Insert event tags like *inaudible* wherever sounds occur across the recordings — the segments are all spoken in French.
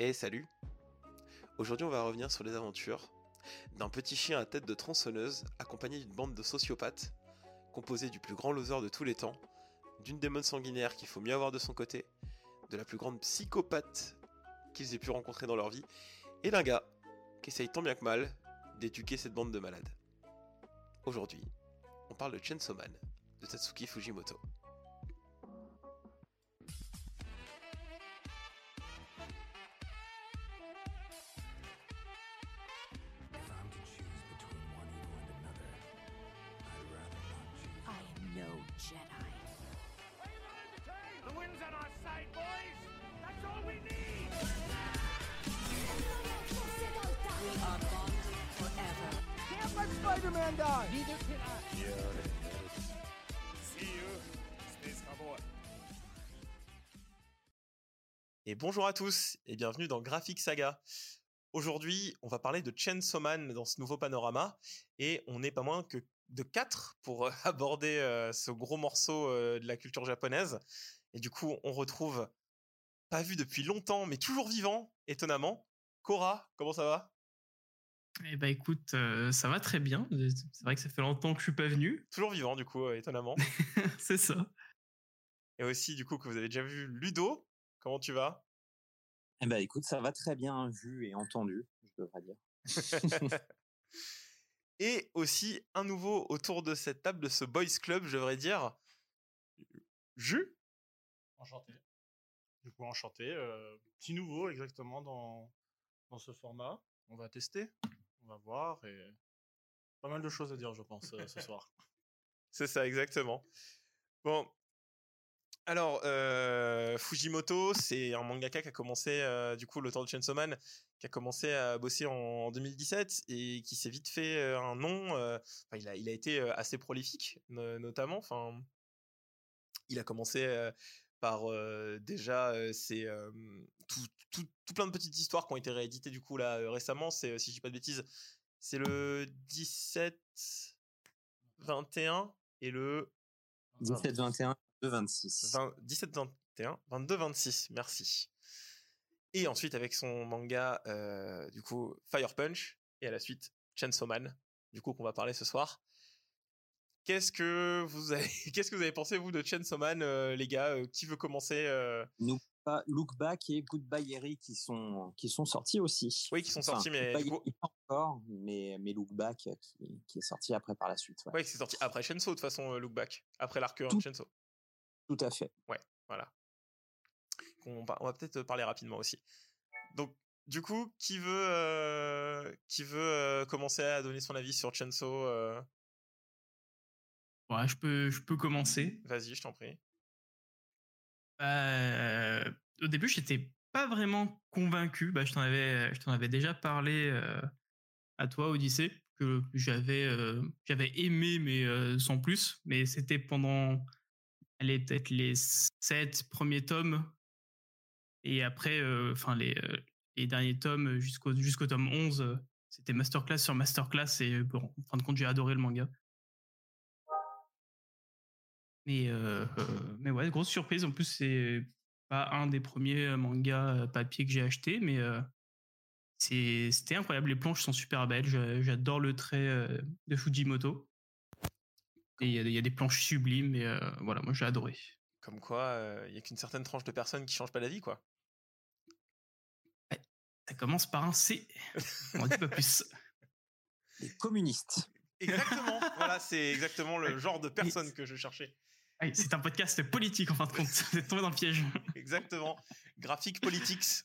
Et salut Aujourd'hui on va revenir sur les aventures d'un petit chien à tête de tronçonneuse accompagné d'une bande de sociopathes composée du plus grand loser de tous les temps, d'une démon sanguinaire qu'il faut mieux avoir de son côté, de la plus grande psychopathe qu'ils aient pu rencontrer dans leur vie, et d'un gars qui essaye tant bien que mal d'éduquer cette bande de malades. Aujourd'hui, on parle de Chainsaw Man de Tatsuki Fujimoto. Bonjour à tous et bienvenue dans Graphic Saga. Aujourd'hui, on va parler de Chainsaw Man dans ce nouveau panorama et on n'est pas moins que de quatre pour euh, *laughs* aborder euh, ce gros morceau euh, de la culture japonaise. Et du coup, on retrouve pas vu depuis longtemps mais toujours vivant, étonnamment. Cora, comment ça va? Eh ben écoute, euh, ça va très bien. C'est vrai que ça fait longtemps que je suis pas venu. Toujours vivant du coup, étonnamment. *laughs* c'est ça. et aussi du coup que vous avez déjà vu Ludo. Comment tu vas? Eh ben, écoute, ça va très bien vu et entendu, je devrais dire. *laughs* Et aussi un nouveau autour de cette table de ce boys club, je devrais dire. Jus Enchanté. Du coup, enchanté. euh, petit nouveau exactement dans, dans ce format. On va tester, on va voir et pas mal de choses à dire, je pense, euh, ce soir. C'est ça, exactement. Bon. Alors, euh, Fujimoto, c'est un mangaka qui a commencé, euh, du coup, l'auteur de Chainsaw Man, qui a commencé à bosser en 2017 et qui s'est vite fait euh, un nom. il, a, il a été assez prolifique, no- notamment. Il a commencé par déjà c'est tout, tout, tout plein de petites histoires qui ont été rééditées du coup là récemment. C'est, si je dis pas de bêtises, c'est le 17, 21 et le 17, 21, 2, 26. 20 17, 21, 22, 26. Merci. Et ensuite avec son manga euh, du coup Fire Punch et à la suite Chainsaw Man, du coup qu'on va parler ce soir. Qu'est-ce que vous avez, *laughs* qu'est-ce que vous avez pensé vous de Chainsaw Man, euh, les gars Euh, Qui veut commencer euh? Nous, pas Look Back et Goodbye Eric qui sont, qui sont sortis aussi. Oui, qui sont sortis, mais Goodbye coup- pas encore, mais, mais Look Back qui, qui est sorti après par la suite. ouais. Ouais, c'est sorti après Chainsaw de toute façon, Look Back, après l'arc Tout- Chainsaw. Tout à fait. Voilà. On, va- on va peut-être parler rapidement aussi. Donc, du coup, qui veut, euh, qui veut euh, commencer à donner son avis sur euh, Ouais, je peux, je peux commencer. Vas-y, je t'en prie. Euh, au début, j'étais pas vraiment convaincu. Bah, je t'en avais, je t'en avais déjà parlé à toi, Odyssée, que j'avais, j'avais aimé, mais sans plus. Mais c'était pendant, allez, peut-être les sept premiers tomes. Et après, euh, enfin, les, euh, les derniers tomes jusqu'au, jusqu'au tome 11, euh, c'était masterclass sur masterclass. Et bon, en fin de compte, j'ai adoré le manga. Mais, mais ouais, grosse surprise. En plus, c'est pas un des premiers mangas papier que j'ai acheté, mais c'était incroyable. Les planches sont super belles. J'adore le trait de Fujimoto. Et il y, a des- il y a des planches sublimes. Et euh, voilà, moi j'ai adoré. Comme quoi, il y a qu'une certaine tranche de personnes qui changent pas d'avis, quoi. Ça commence par un C. On dit pas plus. *laughs* Les communistes. Exactement. voilà, *laughs* c'est exactement le genre de personne que je cherchais. C'est un podcast politique en fin de compte. *laughs* Vous êtes tombé dans le piège. Exactement. Graphic Politics.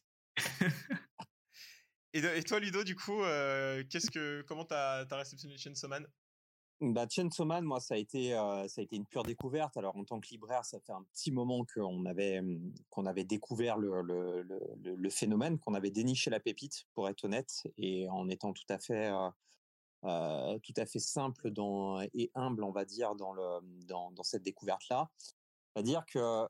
Et, toi, Ludo, du coup, euh, qu'est-ce que, comment t'as as réceptionné Chainsaw Man? Bah, Chainsaw Man, moi, ça a été, euh, ça a été une pure découverte. Alors, en tant que libraire, ça fait un petit moment qu'on avait, hum, qu'on avait découvert le, le, le, le- phénomène, qu'on avait déniché la pépite, pour être honnête, et en étant tout à fait, euh, euh, tout à fait simple dans, et humble, on va dire, dans, le, dans, dans cette découverte-là. C'est-à-dire que,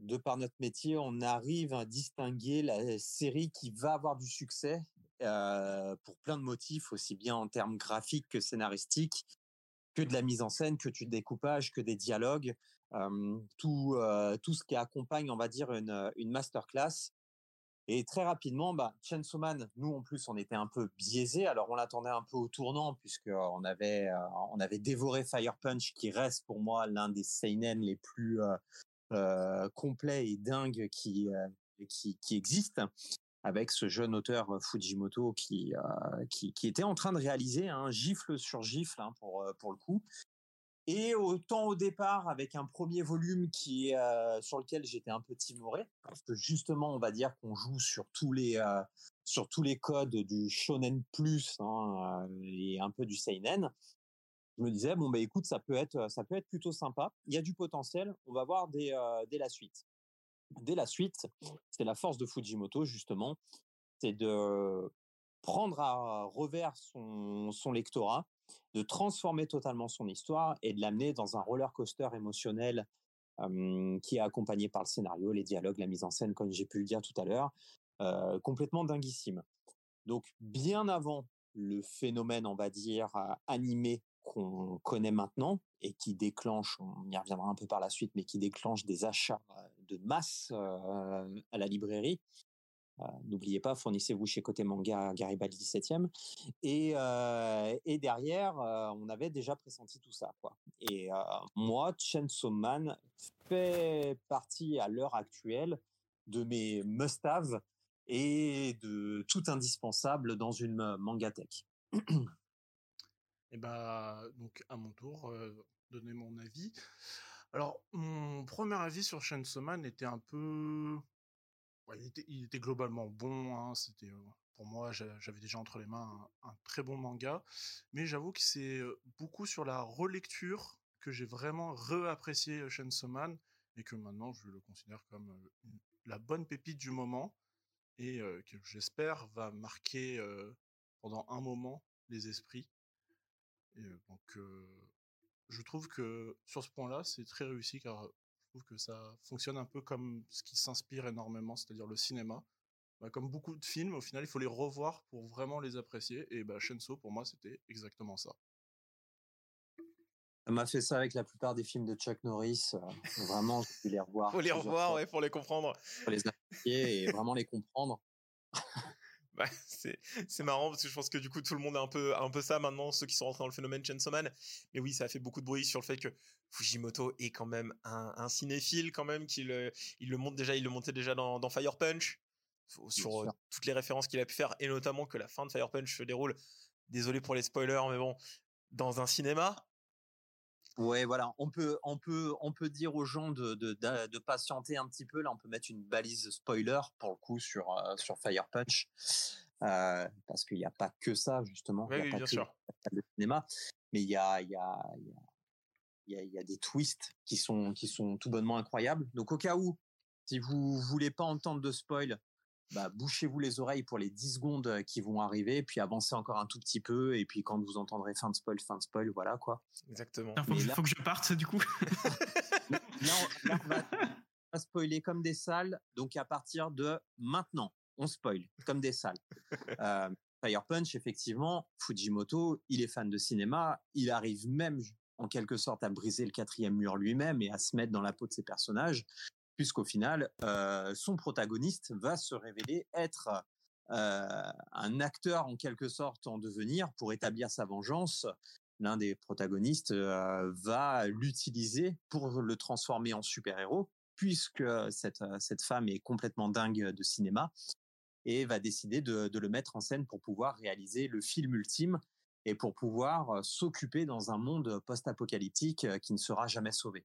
de par notre métier, on arrive à distinguer la série qui va avoir du succès euh, pour plein de motifs, aussi bien en termes graphiques que scénaristiques, que de la mise en scène, que du découpage, que des dialogues, euh, tout, euh, tout ce qui accompagne, on va dire, une, une masterclass. Et très rapidement, bah, Chainsaw Man, nous en plus, on était un peu biaisés. Alors on l'attendait un peu au tournant puisque on avait on avait dévoré Fire Punch, qui reste pour moi l'un des seinen les plus complets et dingues qui qui, qui existent. Avec ce jeune auteur euh, Fujimoto qui, euh, qui était en train de réaliser un gifle sur gifle hein, pour euh, pour le coup. Et autant au départ avec un premier volume sur lequel j'étais un peu timoré parce que justement on va dire qu'on joue sur tous les codes du shonen plus hein, et un peu du seinen. Je me disais bon bah écoute ça peut être ça peut être plutôt sympa. Il y a du potentiel. On va voir dès la suite. Dès la suite, c'est la force de Fujimoto justement, c'est de prendre à revers son son lectorat de transformer totalement son histoire et de l'amener dans un roller coaster émotionnel euh, qui est accompagné par le scénario, les dialogues, la mise en scène, comme j'ai pu le dire tout à l'heure, euh, complètement dinguissime. Donc bien avant le phénomène, on va dire, animé qu'on connaît maintenant et qui déclenche, on y reviendra un peu par la suite, mais qui déclenche des achats euh, de masse euh, à la librairie. Euh, N'oubliez pas, fournissez-vous chez Côté Manga Garibaldi 17e. Et, et derrière, on avait déjà pressenti tout ça. Quoi. Et moi, Chainsaw Man fait partie à l'heure actuelle de mes must-have et de tout indispensable dans une mangatech. *clears throat* Et bah, donc à mon tour, donner mon avis. Alors, mon premier avis sur Chainsaw Man était un peu... il, était, globalement bon, hein, c'était... pour moi, j'a- j'avais déjà entre les mains un, très bon manga, mais j'avoue que c'est beaucoup sur la relecture que j'ai vraiment réapprécié Chainsaw Man, et que maintenant je le considère comme la bonne pépite du moment, et que j'espère va marquer pendant un moment les esprits. Et donc, je trouve que sur ce point-là, c'est très réussi car je trouve que ça fonctionne un peu comme ce qui s'inspire énormément, c'est-à-dire le cinéma. Bah, comme beaucoup de films, au final, il faut les revoir pour vraiment les apprécier. Et bah, Shenso, pour moi, c'était exactement ça. Ça m'a fait ça avec la plupart des films de Chuck Norris. euh, vraiment, je vais les *laughs* revoir. Faut les revoir, ouais, pour les comprendre. pour les apprécier et vraiment les comprendre. *laughs* Bah, *laughs* c'est c'est marrant parce que je pense que du coup tout le monde a un peu un peu ça maintenant ceux qui sont rentrés dans le phénomène Chainsaw Man. Mais oui ça a fait beaucoup de bruit sur le fait que Fujimoto est quand même un, un cinéphile quand même qu'il euh, il le montre déjà il le montait déjà dans, dans Fire Punch sur euh, toutes les références qu'il a pu faire et notamment que la fin de Fire Punch se déroule. Désolé pour les spoilers mais bon dans un cinéma Ouais, voilà. On peut, on peut, on peut dire aux gens de, de, de patienter un petit peu. Là, on peut mettre une balise spoiler pour le coup sur euh, sur Fire Punch euh, parce qu'il n'y a pas que ça justement. Oui, Il y a oui, pas bien que sûr. le cinéma, mais il y a, il y a, il y a, il y a, il y a des twists qui sont qui sont tout bonnement incroyables. Donc au cas où, si vous voulez pas entendre de spoil, bah, bouchez-vous les oreilles pour les 10 secondes euh, qui vont arriver, puis avancez encore un tout petit peu, et puis quand vous entendrez fin de spoil, fin de spoil, voilà quoi. exactement Putain, faut, que, là- faut que je parte du coup. *laughs* *laughs* Là, on va spoiler comme des salles, donc à partir de maintenant, on spoil comme des salles. Euh, Fire Punch, effectivement, Fujimoto, il est fan de cinéma, il arrive même en quelque sorte à briser le quatrième mur lui-même et à se mettre dans la peau de ses personnages, puisqu'au final, euh, son protagoniste va se révéler être euh, un acteur en quelque sorte en devenir pour établir sa vengeance. L'un des protagonistes euh, va l'utiliser pour le transformer en super-héros, puisque cette, cette femme est complètement dingue de cinéma et va décider de, le mettre en scène pour pouvoir réaliser le film ultime et pour pouvoir s'occuper dans un monde post-apocalyptique qui ne sera jamais sauvé.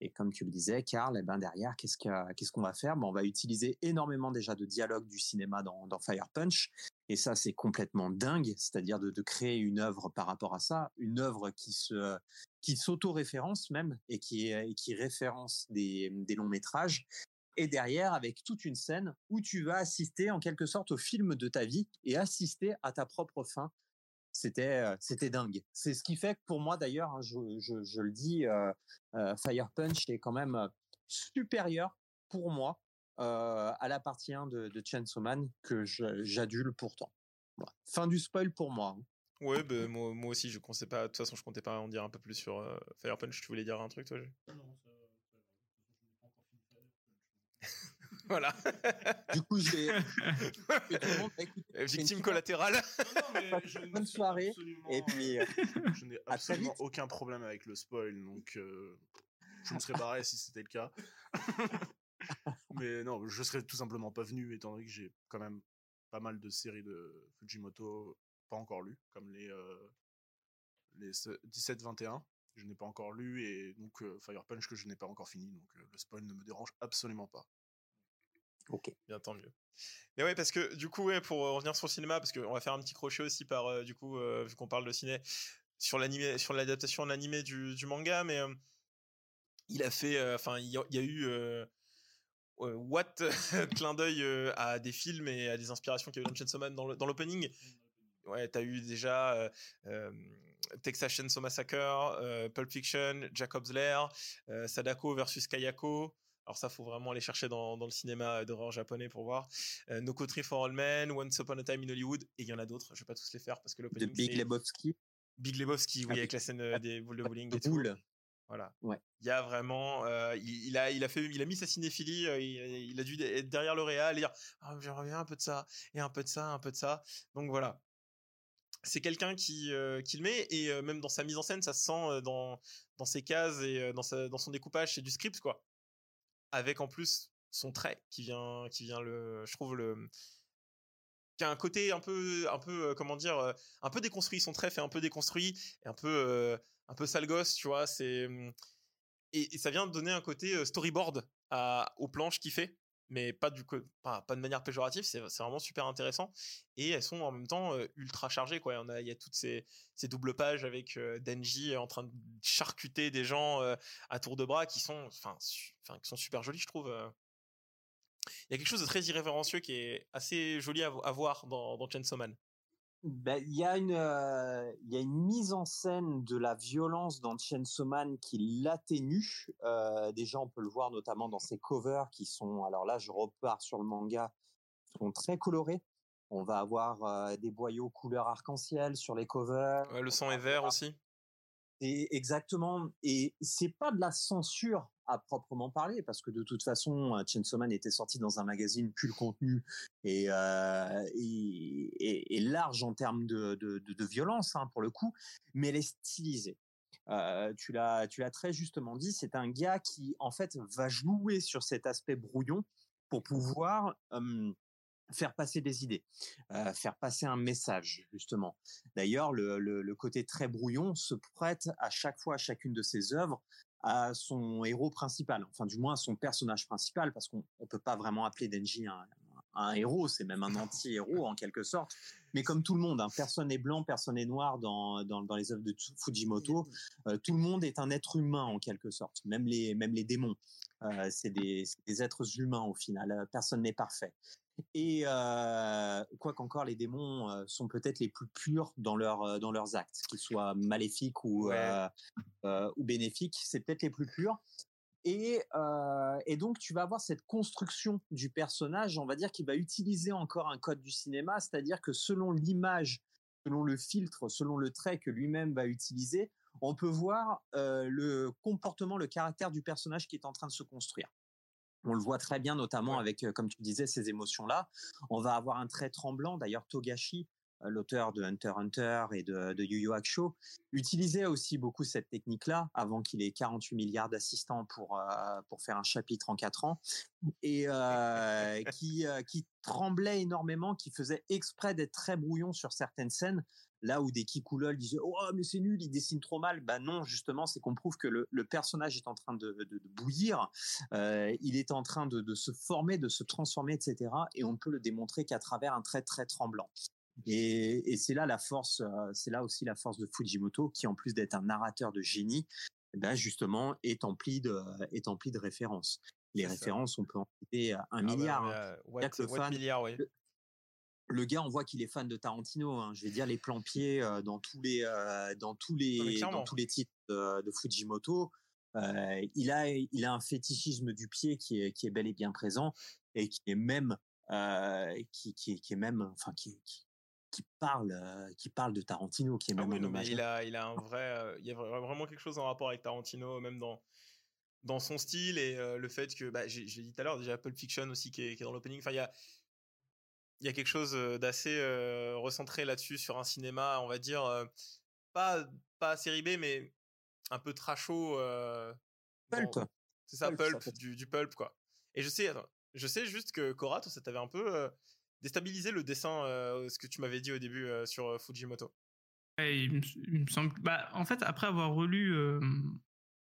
Et comme tu le disais, Karl, eh ben derrière, qu'est-ce que- qu'est-ce qu'on va faire? Ben, On va utiliser énormément déjà de dialogue du cinéma dans, dans Fire Punch. Et ça, c'est complètement dingue, c'est-à-dire de, créer une œuvre par rapport à ça, une œuvre qui s'auto-référence même et qui, et qui référence des, des longs métrages. Et derrière, avec toute une scène où tu vas assister en quelque sorte au film de ta vie et assister à ta propre fin c'était c'était dingue. C'est ce qui fait que pour moi d'ailleurs, hein, je, je, je le dis, euh, euh, Fire Punch est quand même supérieur pour moi euh, à la partie 1 de, de Chainsaw Man que je- j'adule pourtant. Voilà. Fin du spoil pour moi. hein. ouais bah, moi, moi aussi je comptais pas de toute façon je comptais pas en dire un peu plus sur euh, Fire Punch tu voulais dire un truc toi Jules Voilà. *laughs* Du coup, j'ai. *laughs* Victime collatérale. *laughs* Non, non, mais je ne Bonne suis soirée, Et puis, euh, euh, je n'ai absolument aucun problème avec le spoil, donc euh, je me serais barré si c'était le cas. mais non, je serais tout simplement pas venu, étant donné que j'ai quand même pas mal de séries de Fujimoto pas encore lues, comme les, euh, les 17-21. Je n'ai pas encore lu, et donc euh, Fire Punch que je n'ai pas encore fini, donc euh, le spoil ne me dérange absolument pas. Ok. Bien, tant mieux. Mais ouais, parce que du coup, ouais, pour euh, revenir sur le cinéma, parce qu'on va faire un petit crochet aussi par, euh, du coup, euh, vu qu'on parle de ciné, sur l'animé, sur l'adaptation en animé du, du manga, mais euh, il a fait, enfin, il y, a- il y a eu what *laughs* clin d'œil à des films et à des inspirations qu'il y a eu dans Chainsaw Man dans l'opening. Ouais, t'as eu déjà Texas Chainsaw Massacre, Pulp Fiction, Jacob's Lair, Sadako versus Kayako. Alors ça, faut vraiment aller chercher dans, dans le cinéma d'horreur japonais pour voir. Euh, No Country for All Men, Once Upon a Time in Hollywood, et il y en a d'autres. Je vais pas tous les faire parce que l'opening Big Lebowski. Big Lebowski, oui, Ah, avec la scène euh, des boules de bowling et tout. Voilà. Ouais. Il y a vraiment, euh, il, il a, il a fait, il a mis sa cinéphilie, euh, il, il a dû être derrière le réal et dire, ah, j'aimerais bien un peu de ça et un peu de ça, un peu de ça. Donc voilà. C'est quelqu'un qui, euh, qui le met et euh, même dans sa mise en scène, ça se sent euh, dans, dans ses cases et euh, dans, sa, dans son découpage, c'est du script quoi. Avec en plus son trait qui vient, qui vient le, je trouve le, qui a un côté un peu, un peu, euh, comment dire, euh, un peu déconstruit. Son trait fait un peu déconstruit et un peu, euh, un peu sale gosse, tu vois. C'est hum, et, et ça vient donner un côté storyboard à, aux planches qu'il fait, mais pas du pas, pas de manière péjorative. C'est vraiment super intéressant et elles sont en même temps ultra chargées, quoi. On a, il y a toutes ces, ces doubles pages avec euh, Denji en train de charcuter des gens à tour de bras qui sont, enfin, qui sont super jolis, je trouve. Il y a quelque chose de très irrévérencieux qui est assez joli à, à voir dans, dans Chainsaw Man. Ben, Il y, a une, euh, il y a une mise en scène de la violence dans Chainsaw Man qui l'atténue. Euh, déjà, on peut le voir notamment dans ses covers qui sont, alors là, je repars sur le manga, sont très colorés. On va avoir euh, des boyaux couleur arc-en-ciel sur les covers. Ouais, le sang est vert aussi. Et exactement. Et c'est pas de la censure à proprement parler, parce que de toute façon, euh, Chainsaw Man était sorti dans un magazine, puis le contenu est, euh, large en termes de, violence, hein, pour le coup, mais elle est stylisée. Euh, tu l'as, très justement dit, c'est un gars qui en fait va jouer sur cet aspect brouillon pour pouvoir faire passer des idées, euh, faire passer un message justement. D'ailleurs, le, le, le côté très brouillon se prête à chaque fois à chacune de ses œuvres à son héros principal, enfin du moins à son personnage principal, parce qu'on ne peut pas vraiment appeler Denji un, un héros, c'est même un anti-héros en quelque sorte. Mais comme tout le monde, hein, personne n'est blanc, personne n'est noir dans, dans, dans les œuvres de Fujimoto. Euh, tout le monde est un être humain en quelque sorte, même les, même les démons. Euh, c'est des, des êtres humains au final. Personne n'est parfait. Et euh, quoi qu'encore les démons euh, sont peut-être les plus purs dans, leur, euh, dans leurs actes, qu'ils soient maléfiques ou, Ouais. euh, ou bénéfiques, c'est peut-être les plus purs. Et, et donc tu vas avoir cette construction du personnage, on va dire qu'il va utiliser encore un code du cinéma, c'est-à-dire que selon l'image, selon le filtre, selon le trait que lui-même va utiliser, on peut voir le comportement, le caractère du personnage qui est en train de se construire. On le voit très bien, notamment avec, euh, comme tu disais, ces émotions-là. On va avoir un trait tremblant. D'ailleurs, Togashi, euh, l'auteur de Hunter Hunter et de, de Yu Yu Hakusho, utilisait aussi beaucoup cette technique-là avant qu'il ait 48 milliards d'assistants pour euh, pour faire un chapitre en quatre ans et euh, *laughs* qui euh, qui tremblait énormément, qui faisait exprès d'être très brouillon sur certaines scènes. Là où des Kikoulol disaient oh mais c'est nul, il dessine trop mal. Bah non, justement, c'est qu'on prouve que le, le personnage est en train de, de, de bouillir, euh, il est en train de, de se former, de se transformer, etc. Et on ne peut le démontrer qu'à travers un trait très tremblant. Et, et c'est là la force, euh, c'est là aussi la force de Fujimoto, qui en plus d'être un narrateur de génie, eh ben justement est empli de est empli de références. Les ça. références, on peut en citer un Ah bah, milliard. mais, hein. euh, C'est-à-dire que le fan- milliard, oui. le- Le gars, on voit qu'il est fan de Tarantino. hein. Je vais dire les plans pieds euh, dans tous les euh, dans tous les dans tous les titres de, de Fujimoto. Euh, il a il a un fétichisme du pied qui est qui est bel et bien présent et qui est même qui, qui est- qui est même enfin qui qui, qui parle qui parle de Tarantino qui est Ah même oui, non, il a, il a un vrai, il y a vra- vraiment quelque chose en rapport avec Tarantino, même dans dans son style et le fait que, bah, j'ai dit tout à l'heure, déjà Pulp Fiction aussi qui est, qui est dans l'opening. Enfin, il y a, il y a quelque chose d'assez euh, recentré là-dessus sur un cinéma, on va dire, euh, pas, pas série B, mais un peu trasho. euh, Pulp. C'est ça, Pulp, du, du pulp, quoi. Et je sais, attends, je sais juste que Cora, toi, ça t'avait un peu euh, déstabilisé le dessin, euh, ce que tu m'avais dit au début euh, sur euh, Fujimoto. Ouais, il, me, il me semble. Bah, en fait, après avoir relu, euh,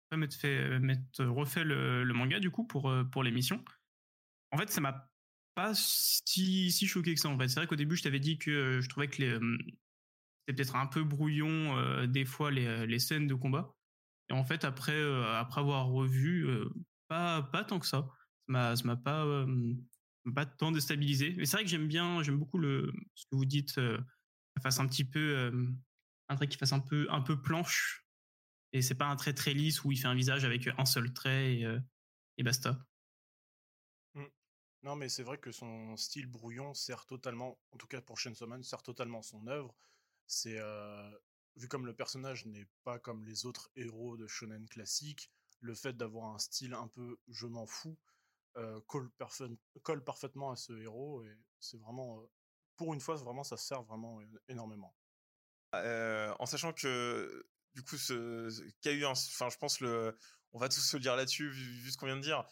après m'être fait, m'être refait le, le manga du coup pour pour l'émission, en fait, ça m'a pas si choqué que ça. En fait, c'est vrai qu'au début, je t'avais dit que euh, je trouvais que les euh, c'était peut-être un peu brouillon euh, des fois les, les scènes de combat. Et en fait, après après avoir revu, pas pas tant que ça. Ça m'a ça m'a pas pas tant déstabilisé. Mais c'est vrai que j'aime bien, j'aime beaucoup le ce que vous dites. ça fasse un petit peu un trait qui fasse un peu un peu planche et c'est pas un trait très lisse où il fait un visage avec un seul trait et, et basta. Non, mais c'est vrai que son style brouillon sert totalement, en tout cas pour Man, sert totalement son œuvre. C'est vu comme le personnage n'est pas comme les autres héros de shonen classique, le fait d'avoir un style un peu je m'en fous colle, parfait- colle parfaitement à ce héros et c'est vraiment, pour une fois, vraiment ça sert vraiment énormément. Euh, en sachant que du coup ce, ce- qu'il y a eu enfin je pense le on va tous se dire là-dessus vu ce qu'on vient de dire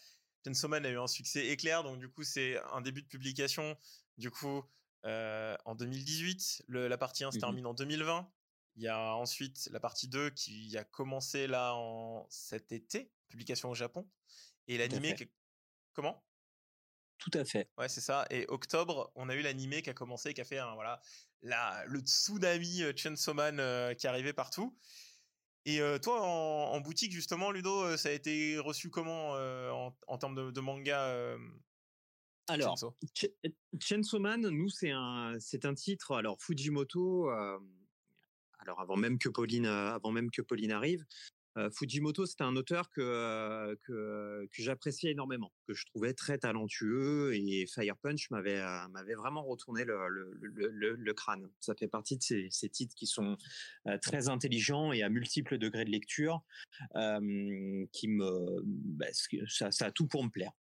Chainsaw a eu un succès éclair donc du coup c'est un début de publication du coup euh, en 2018 le- la partie 1 se Mhm. termine en 2020 il y a ensuite la partie 2 qui a commencé là en cet été publication au Japon et l'animé qui- comment? Tout à fait. Ouais, c'est ça. Et octobre, on a eu l'animé qui a commencé, qui a fait un, voilà, la, le tsunami euh, Chainsaw Man euh, qui arrivait partout. Et euh, toi, en, en boutique, justement, Ludo, euh, ça a été reçu comment euh, en, en termes de, de manga Alors, Chainsaw? Ch- Chainsaw Man, nous, c'est un, c'est un titre. Alors, Fujimoto, euh, alors avant même que Pauline, euh, avant même que Pauline arrive, Fujimoto, c'était un auteur que, que, j'appréciais énormément, que je trouvais très talentueux et Fire Punch m'avait, vraiment retourné le, le, le, crâne. Ça fait partie de ces, titres qui sont très intelligents et à multiples degrés de lecture, qui me, bah, ça, ça a tout pour me plaire.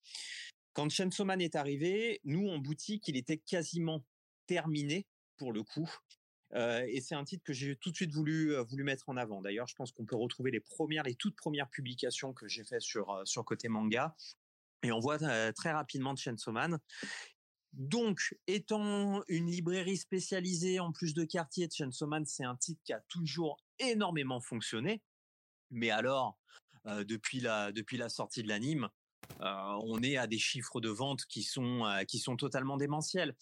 Quand Chainsaw Man est arrivé, nous en boutique, il était quasiment terminé pour le coup. Euh, et c'est un titre que j'ai tout de suite voulu euh, voulu mettre en avant. D'ailleurs, je pense qu'on peut retrouver les premières, les toutes premières publications que j'ai fait sur euh, côté manga. Et on voit très rapidement Chainsaw Man. Donc, étant une librairie spécialisée en plus de quartier, Chainsaw Man, c'est un titre qui a toujours énormément fonctionné. Mais alors, depuis la sortie de l'anime, on est à des chiffres de vente qui sont totalement démentiels.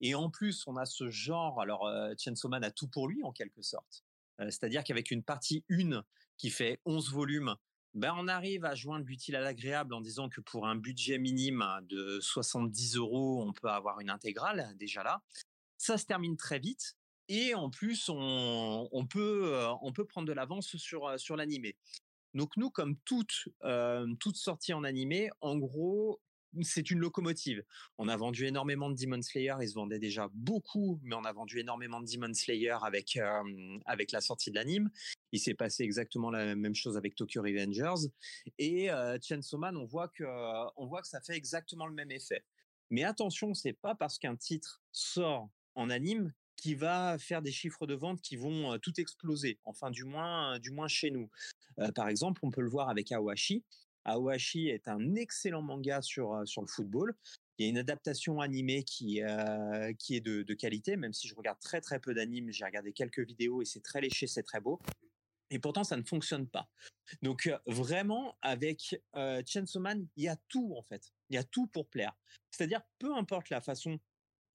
Et en plus, on a ce genre. Alors, euh, Chainsaw Man a tout pour lui en quelque sorte. Euh, C'est-à-dire qu'avec une partie 1 qui fait 11 volumes, ben on arrive à joindre l'utile à l'agréable en disant que pour un budget minime de 70 euros, on peut avoir une intégrale déjà là. Ça se termine très vite. Et en plus, on, peut, euh, on peut prendre de l'avance sur, euh, l'animé. Donc nous, comme toute, toute sortie en animé, en gros, c'est une locomotive. On a vendu énormément de Demon Slayer, il se vendait déjà beaucoup, mais on a vendu énormément de Demon Slayer avec, euh, avec la sortie de l'anime. Il s'est passé exactement la même chose avec Tokyo Revengers. Et euh, Chainsaw Man, on voit, que, euh, on voit que ça fait exactement le même effet. Mais attention, c'est pas parce qu'un titre sort en anime qui va faire des chiffres de vente qui vont euh, tout exploser. Enfin, du moins, du moins chez nous. Euh, par exemple, on peut le voir avec Aohashi. Aohashi est un excellent manga sur, sur le football. Il y a une adaptation animée qui, qui est de, qualité, même si je regarde très très peu d'animes. J'ai regardé quelques vidéos et c'est très léché, c'est très beau. Et pourtant, ça ne fonctionne pas. Donc, vraiment, avec euh, Chainsaw Man, il y a tout en fait. Il y a tout pour plaire. C'est-à-dire, peu importe la façon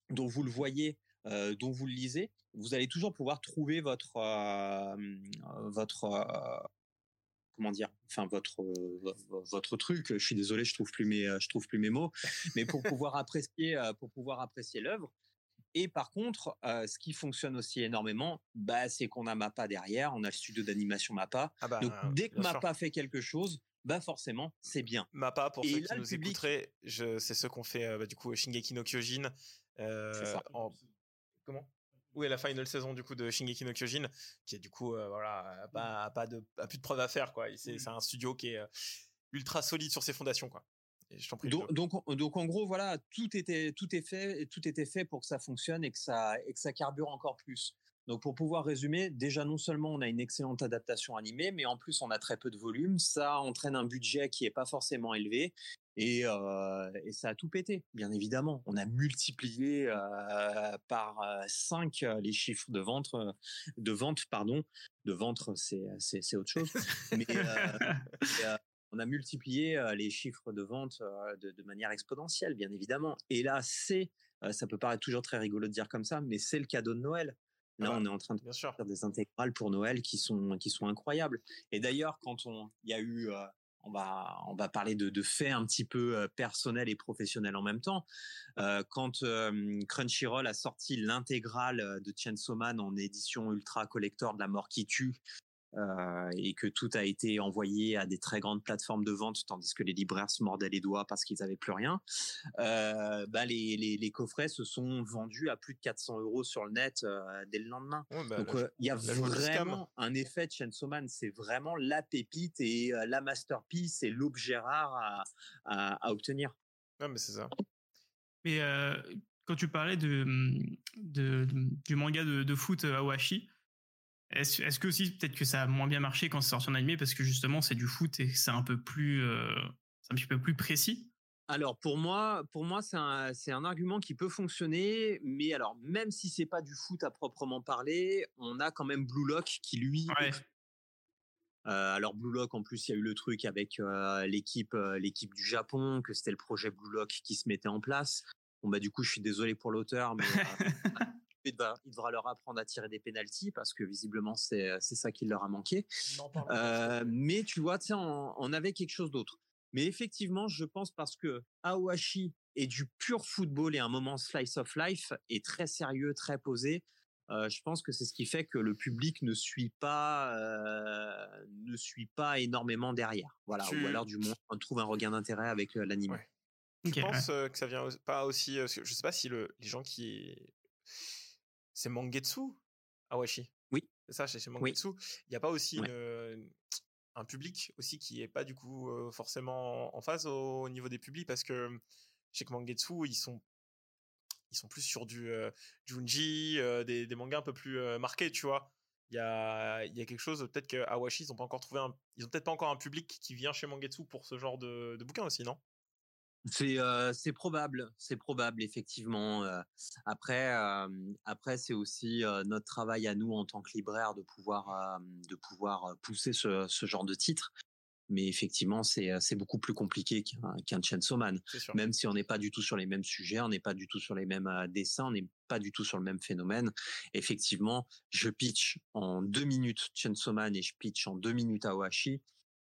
dont vous le voyez, dont vous le lisez, vous allez toujours pouvoir trouver votre votre comment dire, enfin votre euh, vo- votre truc. Je suis désolé, je trouve plus mes euh, je trouve plus mes mots, mais pour pouvoir apprécier euh, pour pouvoir apprécier l'œuvre. Et par contre, euh, ce qui fonctionne aussi énormément, bah, c'est qu'on a Mappa derrière, on a le studio d'animation Mappa. Ah bah, Donc dès que bien sûr. Mappa fait quelque chose, bah forcément, c'est bien. Mappa, pour Et ceux là, qui nous public- écouteraient, je, c'est ceux qu'on fait euh, bah, du coup Shingeki no Kyojin. euh, C'est ça. en- Comment? Oui, la final saison du coup de Shingeki no Kyojin, qui est du coup euh, voilà pas, pas de a plus de preuves à faire quoi. Et C'est un studio qui est euh, ultra solide sur ses fondations, quoi. Et je t'en prie. Donc, donc, en gros, voilà, tout était, tout est fait, tout était fait pour que ça fonctionne et que ça, et que ça carbure encore plus. Donc, pour pouvoir résumer, déjà, non seulement on a une excellente adaptation animée, mais en plus, on a très peu de volume. Ça entraîne un budget qui est pas forcément élevé. Et, euh, et ça a tout pété, bien évidemment. On a multiplié euh, par 5 les chiffres de vente, euh, de vente, pardon, de ventre, c'est autre chose. Mais, euh, euh, on a multiplié euh, les chiffres de vente euh, de, de manière exponentielle, bien évidemment. Et là, c'est, euh, ça peut paraître toujours très rigolo de dire comme ça, mais c'est le cadeau de Noël. Là, Ah bah, on est en train de Bien sûr. faire des intégrales pour Noël qui sont qui sont incroyables. Et d'ailleurs, quand on il y a eu euh, on va on va parler de, de faits un petit peu euh, personnels et professionnels en même temps. Euh, quand Crunchyroll a sorti l'intégrale de Chainsaw Man en édition ultra collector de la mort qui tue euh, et que tout a été envoyé à des très grandes plateformes de vente tandis que les libraires se mordaient les doigts parce qu'ils avaient plus rien. Euh, bah les, les, les coffrets se sont vendus à plus de 400 euros sur le net euh, dès le lendemain. Ouais, bah, Donc euh, il y a vraiment un effet de Chainsaw Man, c'est vraiment la pépite et euh, la masterpiece et l'objet rare à, à, à obtenir. Ouais, mais c'est ça. Mais euh, quand tu parlais de, de, de- du manga de, de foot euh, Awashi, est-ce que aussi peut-être que ça a moins bien marché quand c'est sorti en animé parce que justement c'est du foot et c'est un peu plus euh, un petit peu plus précis? Alors pour moi, pour moi c'est un, un argument qui peut fonctionner, mais alors même si c'est pas du foot à proprement parler, on a quand même Blue Lock qui lui Ouais. Euh, alors Blue Lock, en plus, il y a eu le truc avec euh, l'équipe, euh, l'équipe du Japon, que c'était le projet Blue Lock qui se mettait en place. Bon bah du coup, je suis désolé pour l'auteur, mais *laughs* il, devra, il devra leur apprendre à tirer des pénalties parce que visiblement c'est c'est ça qui leur a manqué. Euh, mais tu vois, tu sais, on, on avait quelque chose d'autre. Mais effectivement, je pense parce que Aowashi est du pur football et un moment slice of life est très sérieux, très posé. Euh, je pense que c'est ce qui fait que le public ne suit pas, euh, ne suit pas énormément derrière. Voilà. Tu- Ou alors du moins on trouve un regain d'intérêt avec euh, l'anime. Ouais. Je pense euh, que ça vient pas aussi. euh, je sais pas si le, les gens qui. C'est Mangetsu? Awashi. Oui. C'est ça, chez Mangetsu. Il n'y a pas aussi Ouais. une, un public aussi qui est pas du coup forcément en phase au, au niveau des publics parce que chez Mangetsu, ils sont. Ils sont plus sur du euh, Junji, euh, des, des mangas un peu plus euh, marqués, tu vois? Il y a, y a quelque chose, peut-être que Awashi, ils ont pas encore trouvé un, ils ont peut-être pas encore un public qui vient chez Mangetsu pour ce genre de, de bouquin aussi, non? C'est euh, c'est probable, c'est probable effectivement. euh. après, euh, après c'est aussi notre travail à nous en tant que libraire de pouvoir de pouvoir pousser ce, ce genre de titre. Mais effectivement, c'est c'est beaucoup plus compliqué qu'un qu'un Chainsaw Man. Même si on n'est pas du tout sur les mêmes sujets, on n'est pas du tout sur les mêmes dessins, on n'est pas du tout sur le même phénomène. Effectivement, je pitch en deux minutes Chainsaw Man et je pitch en deux minutes Awashi.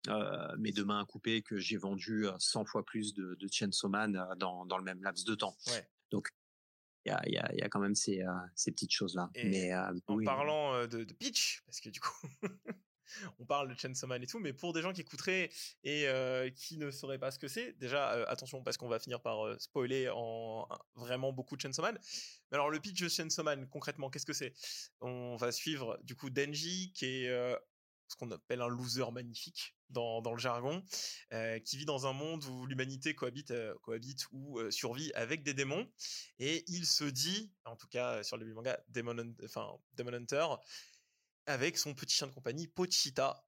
Euh, mais de main à couper que j'ai vendu euh, 100 fois plus de, de Chainsaw Man euh, dans, dans le même laps de temps. Ouais. Donc, il y a, y, a, y a quand même ces, euh, ces petites choses-là. Mais euh, en oui, parlant euh, de, de pitch, parce que du coup, *laughs* on parle de Chainsaw Man et tout, mais pour des gens qui écouteraient et euh, qui ne sauraient pas ce que c'est, déjà, euh, attention, parce qu'on va finir par euh, spoiler en vraiment beaucoup de Chainsaw Man. Mais alors, le pitch de Chainsaw Man, concrètement, qu'est-ce que c'est? On va suivre, du coup, Denji, qui est euh, ce qu'on appelle un loser magnifique dans, le jargon, euh, qui vit dans un monde où l'humanité cohabite, euh, ou euh, survit avec des démons. Et il se dit, en tout cas sur le manga, Demon, Hunter, avec son petit chien de compagnie, Pochita.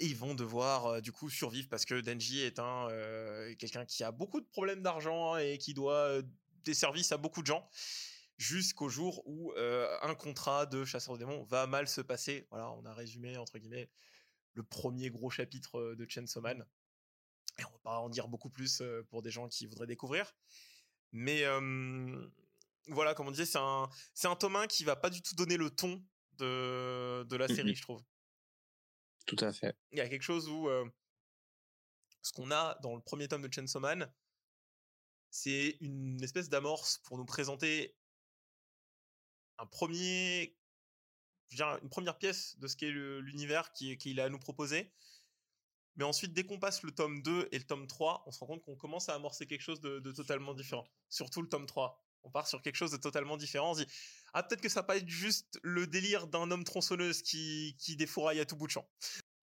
Et ils vont devoir du coup survivre parce que Denji est un quelqu'un qui a beaucoup de problèmes d'argent et qui doit des services à beaucoup de gens jusqu'au jour où un contrat de chasseur de démons va mal se passer. Voilà, on a résumé entre guillemets le premier gros chapitre de Chainsaw Man. Et on va pas en dire beaucoup plus pour des gens qui voudraient découvrir. Mais euh, voilà, comme on disait, c'est un, c'est un tome 1 qui va pas du tout donner le ton de, de la série, je trouve. tout à fait. Il y a quelque chose où euh, ce qu'on a dans le premier tome de Chainsaw Man, c'est une espèce d'amorce pour nous présenter un premier, dire, une première pièce de ce qu'est l'univers qui- qu'il a à nous proposer. Mais ensuite, dès qu'on passe le tome 2 et le tome 3, on se rend compte qu'on commence à amorcer quelque chose de, de totalement différent. Surtout le tome 3. On part sur quelque chose de totalement différent. On se dit, ah, peut-être que ça va pas être juste le délire d'un homme tronçonneuse qui, qui défouraille à tout bout de champ.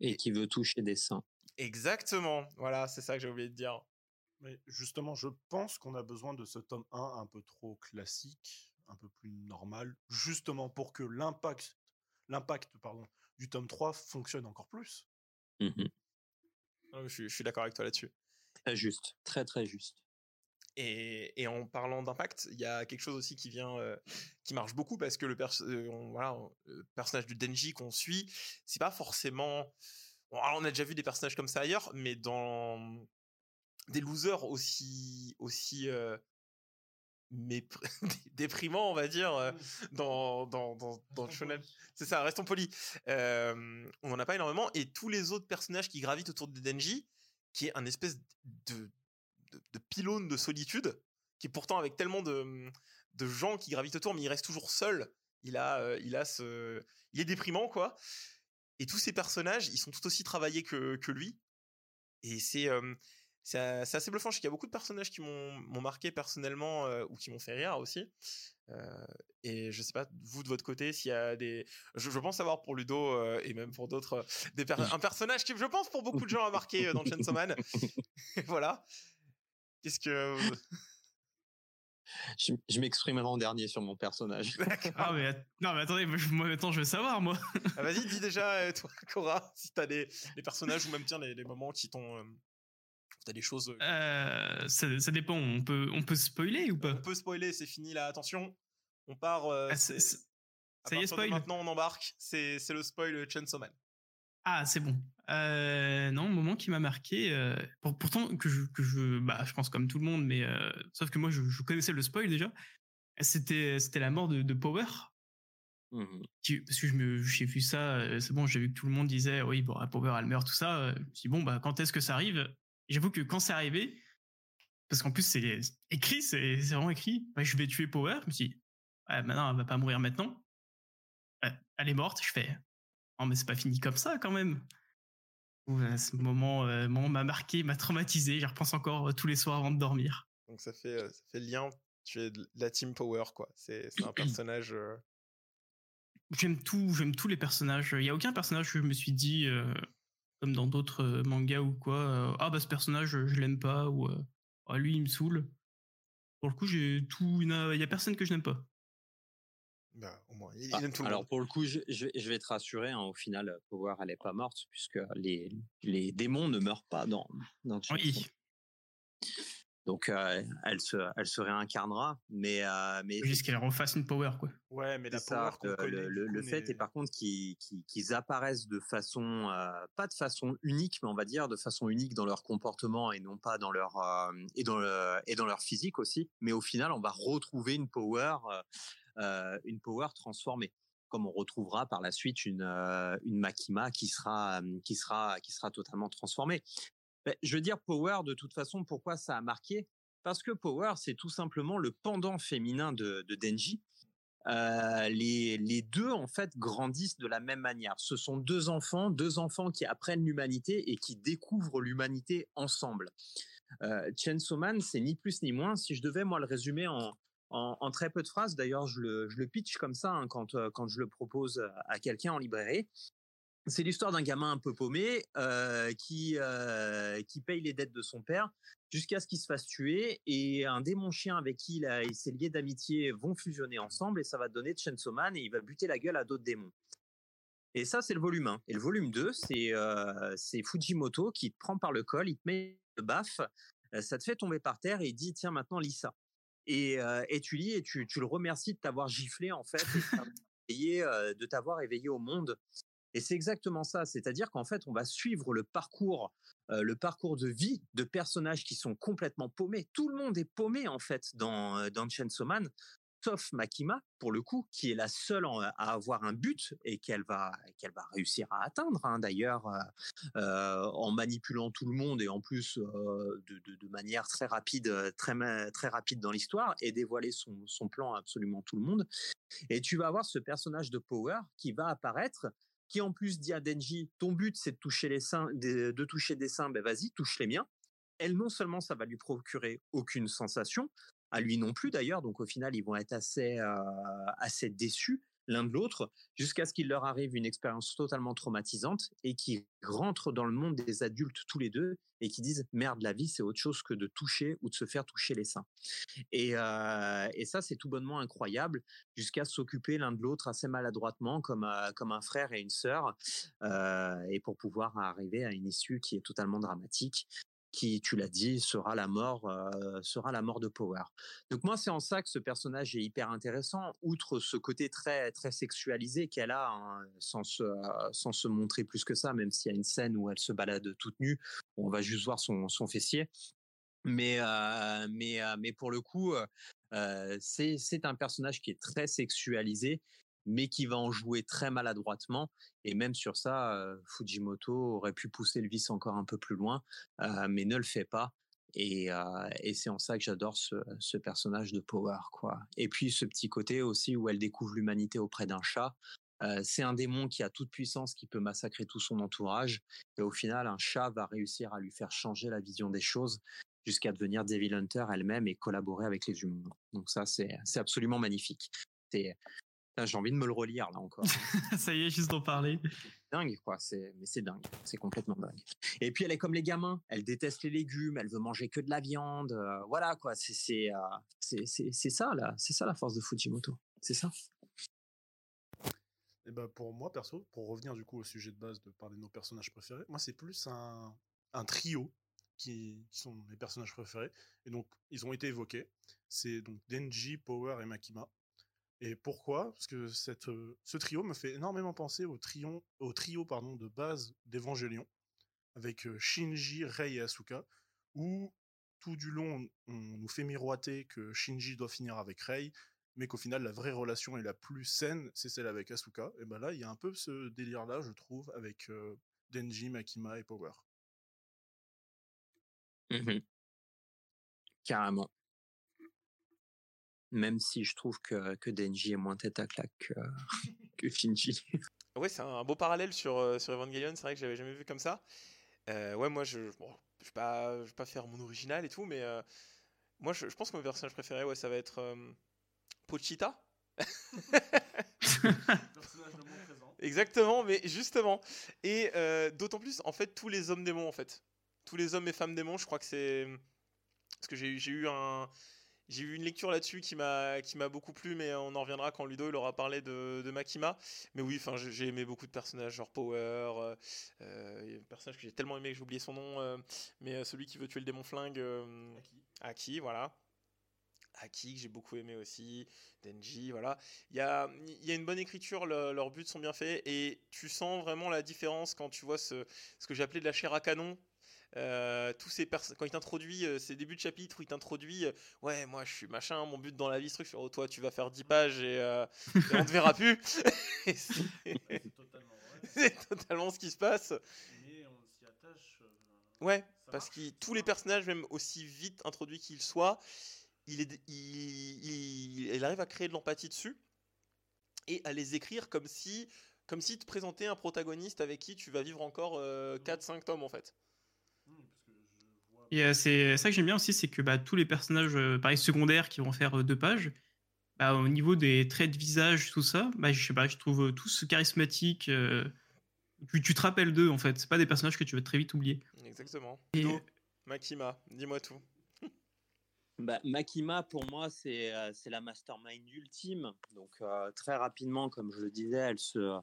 Et qui veut toucher des seins. Exactement. Voilà, c'est ça que j'ai oublié de dire. Mais justement, je pense qu'on a besoin de ce tome 1 un peu trop classique, un peu plus normal, justement pour que l'impact, l'impact pardon, du tome 3 fonctionne encore plus. Mhm. Ah, Je suis, je suis d'accord avec toi là-dessus. Très juste, très très juste. Et, et en parlant d'impact, il y a quelque chose aussi qui vient, euh, qui marche beaucoup parce que le, perso- euh, on- voilà, on- le personnage de Denji qu'on suit, c'est pas forcément. Alors on a déjà vu des personnages comme ça ailleurs, mais dans des losers aussi aussi euh, mépr- *laughs* déprimants, on va dire, euh, dans dans dans, dans le shonen. C'est ça, restons polis. Euh, on en a pas énormément et tous les autres personnages qui gravitent autour de Denji, qui est un espèce de de, de pylône de solitude, qui est pourtant avec tellement de, de gens qui gravitent autour, mais il reste toujours seul. Il a, euh, il a ce, il est déprimant quoi. Et tous ces personnages, ils sont tout aussi travaillés que, que lui. Et c'est, euh, c'est, assez bluffant. Je sais qu'il y a beaucoup de personnages qui m'ont, marqué personnellement euh, ou qui m'ont fait rire aussi. Euh, et je sais pas vous de votre côté s'il y a des, je, je pense savoir pour Ludo euh, et même pour d'autres euh, des per- un personnage qui, je pense, pour beaucoup de gens a marqué euh, dans Chainsaw Man. *laughs* voilà. Qu'est-ce que *laughs* Je, je m'exprimerai en dernier sur mon personnage. Ah, mais, non, mais attendez, moi, maintenant, je veux savoir, moi. Ah, Vas-y, dis déjà, euh, toi, Cora, si t'as des, des personnages ou même tiens, les, les moments qui t'ont. T'as des choses. euh, Euh, ça, ça dépend, on peut, on peut spoiler ou pas? On peut spoiler, c'est fini là, attention. On part. euh, Ah, ça y est, spoil? Maintenant, on embarque. C'est c'est le spoil Chainsaw Man. Ah, c'est bon. Euh, non, moment qui m'a marqué. euh, pour- pourtant, que je, que je, bah, je pense comme tout le monde, mais euh, sauf que moi, je, je connaissais le spoil déjà. C'était, c'était la mort de, de Power. Qui- parce que je me, j'ai vu ça, c'est bon, j'ai vu que tout le monde disait, oui, bon, Power, elle meurt, tout ça. Je me suis dit, bon, bah, quand est-ce que ça arrive? J'avoue que quand c'est arrivé, parce qu'en plus, c'est écrit, c'est vraiment écrit, bah, je vais tuer Power. Je me suis dit, ouais, maintenant, elle va pas mourir maintenant. Elle est morte. Je fais, non, mais c'est pas fini comme ça quand même. Ouais, ce moment, euh, moment m'a marqué, m'a traumatisé. J'y repense encore euh, tous les soirs avant de dormir. Donc ça fait, euh, ça fait lien. Tu es de la Team Power, quoi. C'est un *clears throat* personnage. euh, J'aime tout, j'aime tous les personnages. Il y a aucun personnage que je me suis dit, comme dans d'autres euh, mangas ou quoi, euh, ah bah ce personnage je l'aime pas ou euh, ah, lui il me saoule. Pour le coup, j'ai tout, il y en a- personne que je n'aime pas. bah, au moins, il, Ah, il aime tout le alors monde. pour le coup, je, je vais- je vais te rassurer. hein, au final, Power, elle est pas morte puisque les, les démons ne meurent pas dans dans Oui, Donc euh, elle se elle se réincarnera, mais euh, mais juste qu'elle refasse une power quoi. Ouais, mais la C'est power ça, qu'on connaît. le, fait est par contre qu'ils apparaissent de façon euh, pas de façon unique mais on va dire de façon unique dans leur comportement et non pas dans leur euh, et dans le, et dans leur physique aussi mais au final on va retrouver une power une power transformée comme on retrouvera par la suite une euh, une Makima qui sera qui sera qui sera totalement transformée Ben, je veux dire power de toute façon pourquoi ça a marqué? Parce que power c'est tout simplement le pendant féminin de, de Denji euh, les, les deux en fait grandissent de la même manière. Ce sont deux enfants, deux enfants qui apprennent l'humanité et qui découvrent l'humanité ensemble. Euh, Chainsaw Man, c'est ni plus ni moins. Si je devais moi le résumer en, en, très peu de phrases, d'ailleurs je le, je le pitch comme ça hein, quand, euh, quand je le propose à quelqu'un en librairie. C'est l'histoire d'un gamin un peu paumé euh, qui, euh, qui paye les dettes de son père jusqu'à ce qu'il se fasse tuer et un démon chien avec qui il, s'est lié d'amitié vont fusionner ensemble et ça va donner Chainsaw Man et il va buter la gueule à d'autres démons. Et ça, c'est le volume 1. Et le volume 2, c'est euh, c'est Fujimoto qui te prend par le col, il te met le baf, euh, ça te fait tomber par terre et il dit tiens maintenant lis ça. Et, et tu lis et tu, tu le remercies de t'avoir giflé en fait, *laughs* de t'avoir éveillé au monde. Et c'est exactement ça, c'est-à-dire qu'en fait, on va suivre le parcours, euh, le parcours de vie de personnages qui sont complètement paumés. Tout le monde est paumé en fait dans euh, dans Chainsaw Man, sauf Makima pour le coup, qui est la seule à avoir un but et qu'elle va qu'elle va réussir à atteindre. hein, D'ailleurs, euh, en manipulant tout le monde et en plus de, manière très rapide, très très rapide dans l'histoire et dévoiler son son plan à absolument tout le monde. Et tu vas avoir ce personnage de Power qui va apparaître qui en plus dit à Denji, ton but c'est de toucher les seins, de, toucher des seins, ben vas-y, touche les miens. Elle non seulement ça va lui procurer aucune sensation, à lui non plus d'ailleurs, donc au final ils vont être assez euh, assez déçus l'un de l'autre jusqu'à ce qu'il leur arrive une expérience totalement traumatisante et qu'ils rentrent dans le monde des adultes tous les deux et qui disent merde la vie c'est autre chose que de toucher ou de se faire toucher les seins. Et, euh, et ça c'est tout bonnement incroyable jusqu'à s'occuper l'un de l'autre assez maladroitement comme euh, comme un frère et une sœur euh, et pour pouvoir arriver à une issue qui est totalement dramatique qui, tu l'as dit, sera la mort, euh, sera la mort de Power. Donc moi, c'est en ça que ce personnage est hyper intéressant, outre ce côté très très sexualisé qu'elle a, hein, sans se euh, sans se montrer plus que ça, même s'il y a une scène où elle se balade toute nue, on va juste voir son son fessier. Mais euh, mais mais pour le coup, c'est un personnage qui est très sexualisé, mais qui va en jouer très maladroitement. Et même sur ça, Fujimoto aurait pu pousser le vice encore un peu plus loin, mais ne le fait pas. Et, c'est en ça que j'adore ce, ce personnage de Power, quoi. Et puis ce petit côté aussi où elle découvre l'humanité auprès d'un chat. C'est un démon qui a toute puissance, qui peut massacrer tout son entourage. Et au final, un chat va réussir à lui faire changer la vision des choses jusqu'à devenir Devil Hunter elle-même et collaborer avec les humains. Donc ça, c'est absolument magnifique. C'est J'ai envie de me le relire là encore. *laughs* Ça y est, juste d'en parler. dingue quoi. C'est mais c'est dingue. C'est complètement dingue. Et puis elle est comme les gamins. Elle déteste les légumes. Elle veut manger que de la viande. euh, voilà quoi. C'est c'est euh, c'est c'est c'est ça là. C'est ça la force de Fujimoto. C'est ça. Et ben pour moi, perso, pour revenir du coup au sujet de base de parler de nos personnages préférés, moi c'est plus un, un trio qui, qui sont mes personnages préférés. Et donc, ils ont été évoqués. C'est donc Denji, Power et Makima. Et pourquoi? Parce que cette, ce trio me fait énormément penser au, trio, au trio pardon, de base d'Evangelion, avec Shinji, Rei et Asuka, où tout du long, on, nous fait miroiter que Shinji doit finir avec Rei, mais qu'au final, la vraie relation et la plus saine, c'est celle avec Asuka. Et ben là, il y a un peu ce délire-là, je trouve, avec Denji, Makima et Power. Mhm. Carrément. Même si je trouve que, que Denji est moins tête à claque que, *laughs* que Shinji. Ouais, c'est un beau parallèle sur, euh, sur Evangelion, c'est vrai que j'avais jamais vu comme ça. Euh, ouais, moi, je bon, je vais pas, je vais pas faire mon original et tout, mais euh, moi, je, je pense que mon personnage préféré, ouais, ça va être euh, Pochita. Personnage de mon présent. Exactement, mais justement. Et euh, d'autant plus, en fait, tous les hommes démons, en fait. Tous les hommes et femmes démons, je crois que c'est. Parce que j'ai eu un. J'ai eu une lecture là-dessus qui m'a qui m'a beaucoup plu, mais on en reviendra quand Ludo il aura parlé de, de Makima. Mais oui, enfin j'ai aimé beaucoup de personnages, genre Power, euh, euh, un personnage que j'ai tellement aimé que j'ai oublié son nom, euh, mais euh, celui qui veut tuer le démon flingue, euh, Aki, voilà. Aki que j'ai beaucoup aimé aussi, Denji, voilà. Il y a, il y a une bonne écriture, le- leurs buts sont bien faits et tu sens vraiment la différence quand tu vois ce, ce que j'ai appelé de la chair à canon. Euh, tous ces quand il t'introduit euh, ces débuts de chapitre où il t'introduit euh, ouais moi je suis machin mon but dans la vie ce truc je oh, toi tu vas faire 10 pages et, euh, et on te verra plus. *laughs* C'est totalement *laughs* totalement ce qui se passe. Mais on s'y attache. ouais ça parce marche, que tous les personnages même aussi vite introduits qu'ils soient il, est, il, il- il arrive à créer de l'empathie dessus et à les écrire comme si comme si te présentait un protagoniste avec qui tu vas vivre encore 4-5 tomes en fait Hmm, parce que je vois- Et euh, c'est ça que j'aime bien aussi, c'est que bah, tous les personnages, euh, pareil, secondaires qui vont faire euh, deux pages, bah, au niveau des traits de visage, tout ça, bah, je sais pas, je trouve euh, tous charismatiques. euh, tu, tu te rappelles d'eux, en fait. C'est pas des personnages que tu vas très vite oublier. exactement Et- Makima dis-moi tout *laughs* Bah, Makima, pour moi, c'est euh, c'est la mastermind ultime. Donc, euh, très rapidement, comme je le disais, elle se,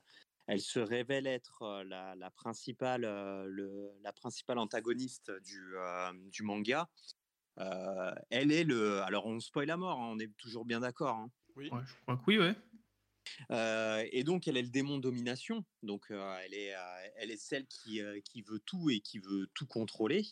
elle se révèle être la, la principale, euh, le, la principale antagoniste du, euh, du manga. Euh, elle est le. Alors, on spoil à mort, hein, on est toujours bien d'accord. hein. oui Ouais, je crois que oui, ouais. Euh, et donc, elle est le démon domination. Donc, euh, elle, est, euh, elle est celle qui, euh, qui veut tout et qui veut tout contrôler.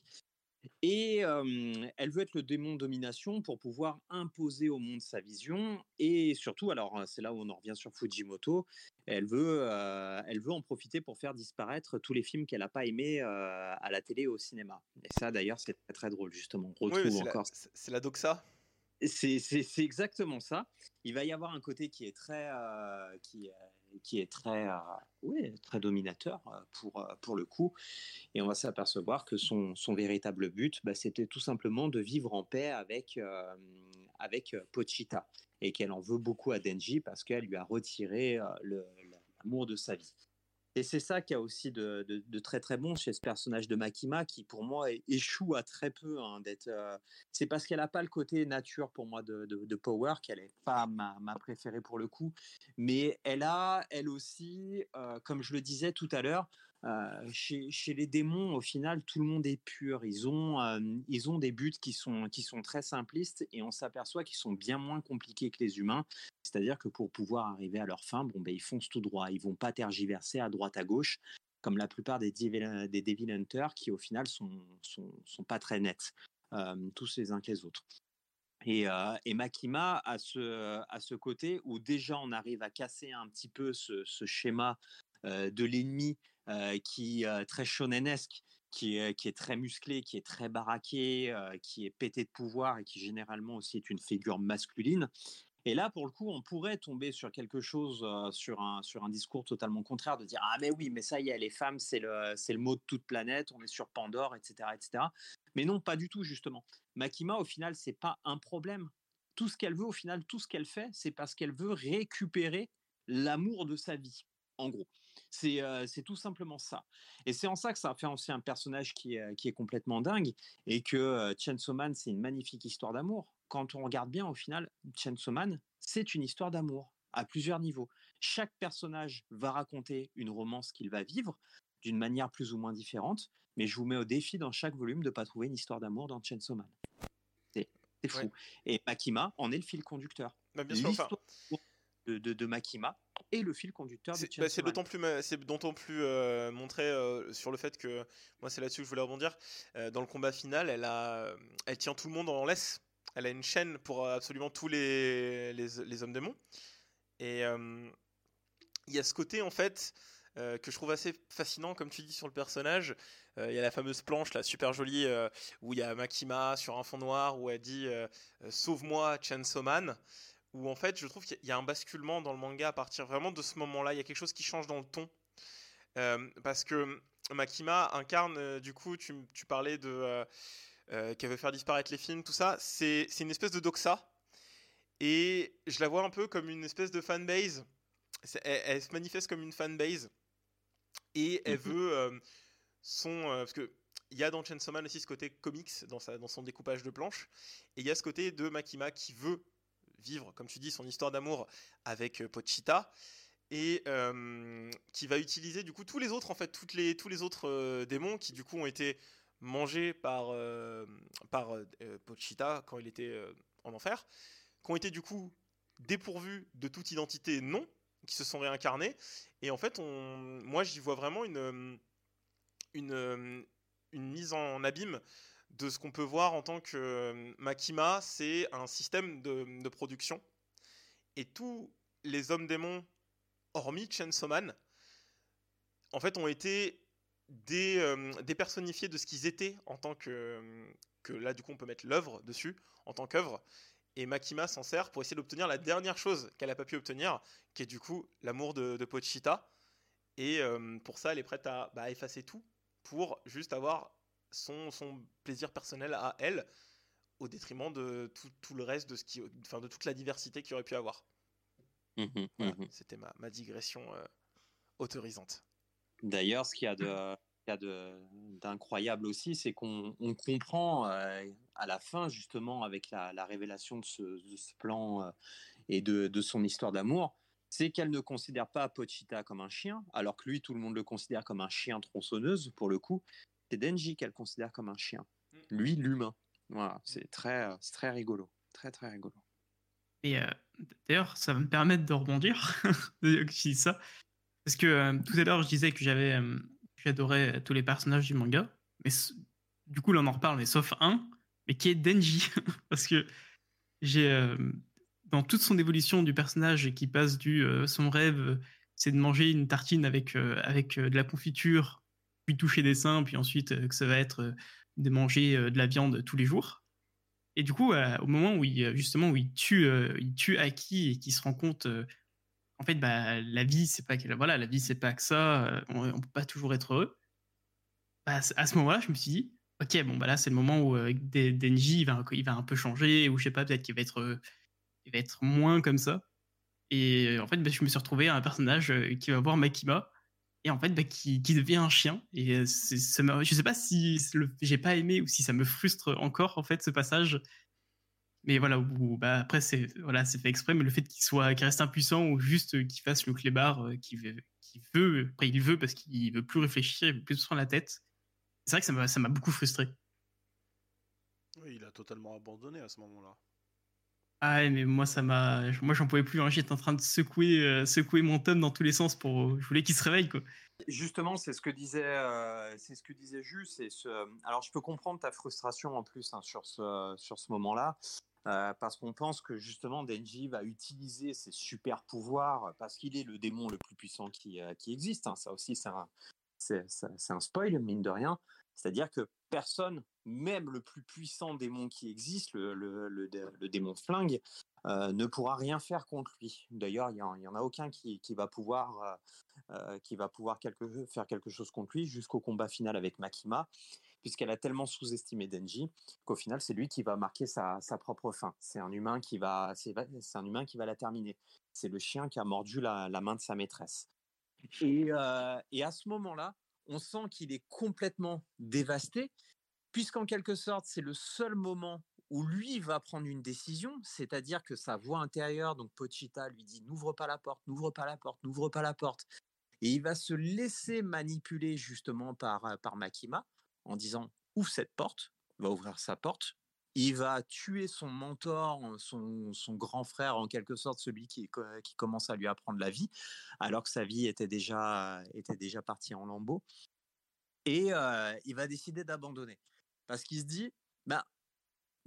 Et euh, elle veut être le démon domination pour pouvoir imposer au monde sa vision. Et surtout, alors c'est là où on en revient sur Fujimoto, elle veut, euh, elle veut en profiter pour faire disparaître tous les films qu'elle n'a pas aimés euh, à la télé et au cinéma. Et ça, d'ailleurs, c'est très très drôle, justement. On retrouve encore c'est la doxa c'est c'est- c'est exactement ça. Il va y avoir un côté qui est très, euh, qui, qui est très, euh, très dominateur euh, pour, euh, pour le coup. Et on va s'apercevoir que son, son véritable but, bah, c'était tout simplement de vivre en paix avec, avec Pochita. et qu'elle en veut beaucoup à Denji parce qu'elle lui a retiré l'amour de sa vie. Et c'est ça qui a aussi de, très très bon chez ce personnage de Makima qui pour moi échoue à très peu hein, d'être. euh, c'est parce qu'elle n'a pas le côté nature pour moi de, Power qu'elle est pas ma, préférée pour le coup, mais elle a elle aussi, euh, comme je le disais tout à l'heure, chez, chez les démons, au final, tout le monde est pur. Ils ont, euh, ils ont des buts qui sont, qui sont très simplistes et on s'aperçoit qu'ils sont bien moins compliqués que les humains. C'est-à-dire que pour pouvoir arriver à leur fin, bon, ben, ils foncent tout droit. Ils vont pas tergiverser à droite à gauche, comme la plupart des Devil, Hunters qui, au final, sont, sont, pas très nets, euh, tous les uns que les autres. Et, euh, Makima a ce, à ce côté où déjà on arrive à casser un petit peu ce, schéma euh, de l'ennemi euh, qui euh, très shonenesque, qui est, qui est très musclé, qui est très baraqué, euh, qui est pété de pouvoir et qui généralement aussi est une figure masculine. Et là, pour le coup, on pourrait tomber sur quelque chose, euh, sur, un, discours totalement contraire, de dire Ah, mais oui, mais ça y est, les femmes, c'est le, c'est le mot de toute planète, on est sur Pandore, etc., etc. Mais non, pas du tout, justement. Makima, au final, c'est pas un problème. Tout ce qu'elle veut, au final, tout ce qu'elle fait, c'est parce qu'elle veut récupérer l'amour de sa vie, en gros. C'est euh, tout simplement ça. Et c'est en ça que ça fait aussi un personnage qui est, qui est complètement dingue et que euh, Chainsaw Man, c'est une magnifique histoire d'amour. Quand on regarde bien, au final, Chainsaw Man, c'est une histoire d'amour à plusieurs niveaux. Chaque personnage va raconter une romance qu'il va vivre d'une manière plus ou moins différente, mais je vous mets au défi dans chaque volume de ne pas trouver une histoire d'amour dans Chainsaw Man. C'est fou. Ouais. Et Makima en est le fil conducteur. Bah, bien sûr, enfin, L'histoire de, de, de Makima est le fil conducteur de C'est bah, d'autant plus, c'est d'autant plus euh, montré euh, sur le fait que moi c'est là-dessus que je voulais rebondir. Euh, dans le combat final, elle a, elle tient tout le monde en laisse. Elle a une chaîne pour absolument tous les, les, les hommes démons. Et il y a ce côté en fait euh, que je trouve assez fascinant, comme tu dis sur le personnage. Euh, Il y a la fameuse planche là, super jolie, euh, où il y a Makima sur un fond noir où elle dit Sauve-moi, Chainsaw Man où en fait je trouve qu'il y a un basculement dans le manga à partir vraiment de ce moment-là. Il y a quelque chose qui change dans le ton. Euh, parce que Makima incarne, euh, du coup, tu, tu parlais de. euh, euh, qu'elle veut faire disparaître les films, tout ça. C'est une espèce de doxa. Et je la vois un peu comme une espèce de fanbase. Elle, elle se manifeste comme une fanbase. Et elle Mhm. veut euh, son. parce que. Il y a dans Chainsaw Man aussi ce côté comics dans, sa, dans son découpage de planches. Et il y a ce côté de Makima qui veut vivre, comme tu dis, son histoire d'amour avec euh, Pochita. Et euh, qui va utiliser du coup tous les autres en fait toutes les tous les autres euh, démons qui du coup ont été mangés par par Pochita quand il était en enfer qui ont été du coup dépourvus de toute identité non qui se sont réincarnés. Et en fait on moi j'y vois vraiment une une une mise en abîme de ce qu'on peut voir en tant que euh, Makima, c'est un système de, production. Et tous les hommes démons, hormis Chainsaw Man, en fait, ont été des, euh, dépersonnifiés de ce qu'ils étaient en tant que, euh, que. Là, du coup, on peut mettre l'œuvre dessus, en tant qu'œuvre. Et Makima s'en sert pour essayer d'obtenir la dernière chose qu'elle n'a pas pu obtenir, qui est du coup l'amour de, Pochita. Et pour ça, elle est prête à bah, effacer tout pour juste avoir son, son plaisir personnel à elle, au détriment de tout, tout le reste de, ce qui, enfin, de toute la diversité qu'il aurait pu avoir. Mhm, Voilà, mhm. C'était ma, ma digression euh, autorisante. D'ailleurs, ce qu'il y a de, d'incroyable aussi, c'est qu'on on comprend euh, à la fin, justement, avec la, la révélation de ce, de ce plan euh, et de, de son histoire d'amour, c'est qu'elle ne considère pas Pochita comme un chien, alors que lui, tout le monde le considère comme un chien tronçonneuse, pour le coup. C'est Denji qu'elle considère comme un chien. Lui, l'humain. Voilà, c'est très, c'est très rigolo. Très, très rigolo. Et euh, d'ailleurs, ça va me permettre de rebondir, *laughs* que je dis ça. Parce que euh, tout à l'heure, je disais que j'avais, euh, j'adorais tous les personnages du manga. Mais du coup, là, on en reparle, mais sauf un, mais qui est Denji. *laughs* Parce que j'ai, euh, dans toute son évolution du personnage qui passe du euh, son rêve, euh, c'est de manger une tartine avec, euh, avec euh, de la confiture, puis toucher des seins, puis ensuite euh, que ça va être euh, de manger euh, de la viande tous les jours. Et du coup, au moment où il, justement, où il tue, il tue Aki et qu'il se rend compte, en fait, bah, la vie, c'est pas que, voilà, la vie, c'est pas que ça, on, on peut pas toujours être heureux. Bah, à ce moment-là, je me suis dit, ok, bon, bah là, c'est le moment où De- Denji, il va, il va un peu changer, ou je sais pas, peut-être qu'il va être, il va être moins comme ça. Et en fait, bah, je me suis retrouvé à un personnage qui va voir Makima et en fait bah, qui, qui devient un chien. Et euh, ça je sais pas si j'ai pas aimé ou si ça me frustre encore en fait ce passage. Mais voilà, ou, bah, après c'est voilà, c'est fait exprès, mais le fait qu'il soit qu'il reste impuissant ou juste euh, qu'il fasse le clébard euh, qu'il veut, veut, après il veut parce qu'il veut plus réfléchir, il veut plus se prendre la tête. C'est vrai que ça m'a beaucoup frustré. Il a totalement abandonné à ce moment-là. Ah mais moi ça m'a, moi j'en pouvais plus. hein. J'étais en train de secouer, euh, secouer mon tome dans tous les sens pour, je voulais qu'il se réveille quoi. Justement, c'est ce que disait, euh, c'est ce que disait Jus. Ce... Alors, je peux comprendre ta frustration en plus hein, sur ce, sur ce moment-là, euh, parce qu'on pense que justement Denji va utiliser ses super pouvoirs parce qu'il est le démon le plus puissant qui, euh, qui existe. hein. Ça aussi, c'est un spoil, mine de rien. C'est-à-dire que personne, même le plus puissant démon qui existe, le, le, le, dé- le démon flingue, euh, ne pourra rien faire contre lui. D'ailleurs, il n'y en, a aucun qui, qui va pouvoir euh, euh, qui va pouvoir quelque- faire quelque chose contre lui jusqu'au combat final avec Makima, puisqu'elle a tellement sous-estimé Denji qu'au final c'est lui qui va marquer sa, sa propre fin. C'est un humain qui va, un humain qui va la terminer. C'est le chien qui a mordu la, main de sa maîtresse. Et, et à ce moment-là, on sent qu'il est complètement dévasté, puisqu'en quelque sorte c'est le seul moment où lui va prendre une décision, c'est-à-dire que sa voix intérieure, donc Pochita, lui dit n'ouvre pas la porte, n'ouvre pas la porte, n'ouvre pas la porte. Et il va se laisser manipuler justement par, euh, par Makima en disant ouvre cette porte, va ouvrir sa porte. Il va tuer son mentor, son, grand frère en quelque sorte, celui qui, co- qui commence à lui apprendre la vie, alors que sa vie était déjà, partie en lambeaux. Et euh, il va décider d'abandonner. Parce qu'il se dit, bah,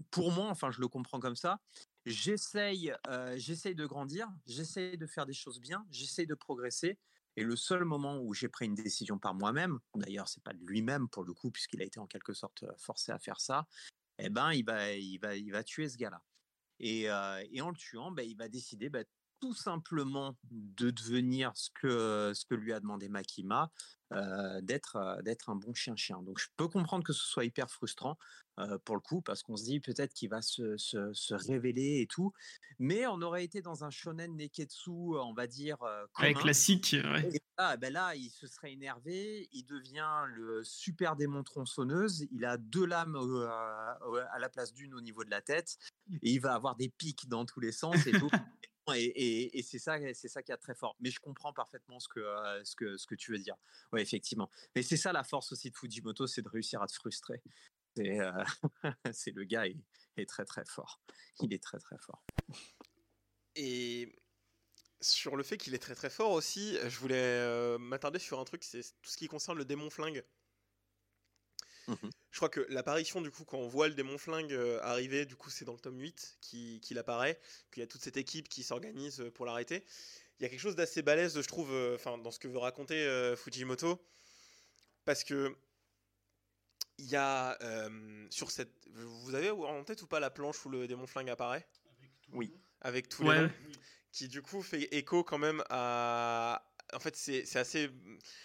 pour moi, enfin je le comprends comme ça, j'essaye euh, j'essaye de grandir, j'essaye de faire des choses bien, j'essaye de progresser. Et le seul moment où j'ai pris une décision par moi-même, d'ailleurs c'est pas de lui-même pour le coup puisqu'il a été en quelque sorte forcé à faire ça, eh ben il va il va il va tuer ce gars-là. Et, euh, en le tuant, ben, il va décider ben, tout simplement de devenir ce que ce que lui a demandé Makima, euh, d'être euh, d'être un bon chien-chien. Donc je peux comprendre que ce soit hyper frustrant euh, pour le coup parce qu'on se dit peut-être qu'il va se, se, se révéler et tout, mais on aurait été dans un shonen neketsu, on va dire euh, Ouais, classique, ouais. Et là, ben là, il se serait énervé, il devient le super démon tronçonneuse, il a deux lames à, à la place d'une au niveau de la tête, et il va avoir des pics dans tous les sens et *laughs* tout. Et, c'est ça, c'est ça qui est très fort. Mais je comprends parfaitement ce que, euh, ce que, ce que tu veux dire. Ouais, effectivement. Mais c'est ça la force aussi de Fujimoto, c'est de réussir à te frustrer. C'est, euh, *laughs* c'est le gars est, est très très fort. Il est très très fort. Et sur le fait qu'il est très très fort aussi, je voulais euh, m'attarder sur un truc, c'est tout ce qui concerne le démon flingue. Mhm. Je crois que l'apparition, du coup, quand on voit le démon flingue euh, arriver, du coup, c'est dans le tome 8 qui- qu'il apparaît, qu'il y a toute cette équipe qui s'organise euh, pour l'arrêter. Il y a quelque chose d'assez balèze, je trouve, euh, enfin, dans ce que veut raconter euh, Fujimoto, parce que il y a euh, sur cette. Vous avez en tête ou pas la planche où le démon flingue apparaît? Oui. Avec tous Ouais. les noms qui du coup fait écho quand même à. En fait, c'est assez.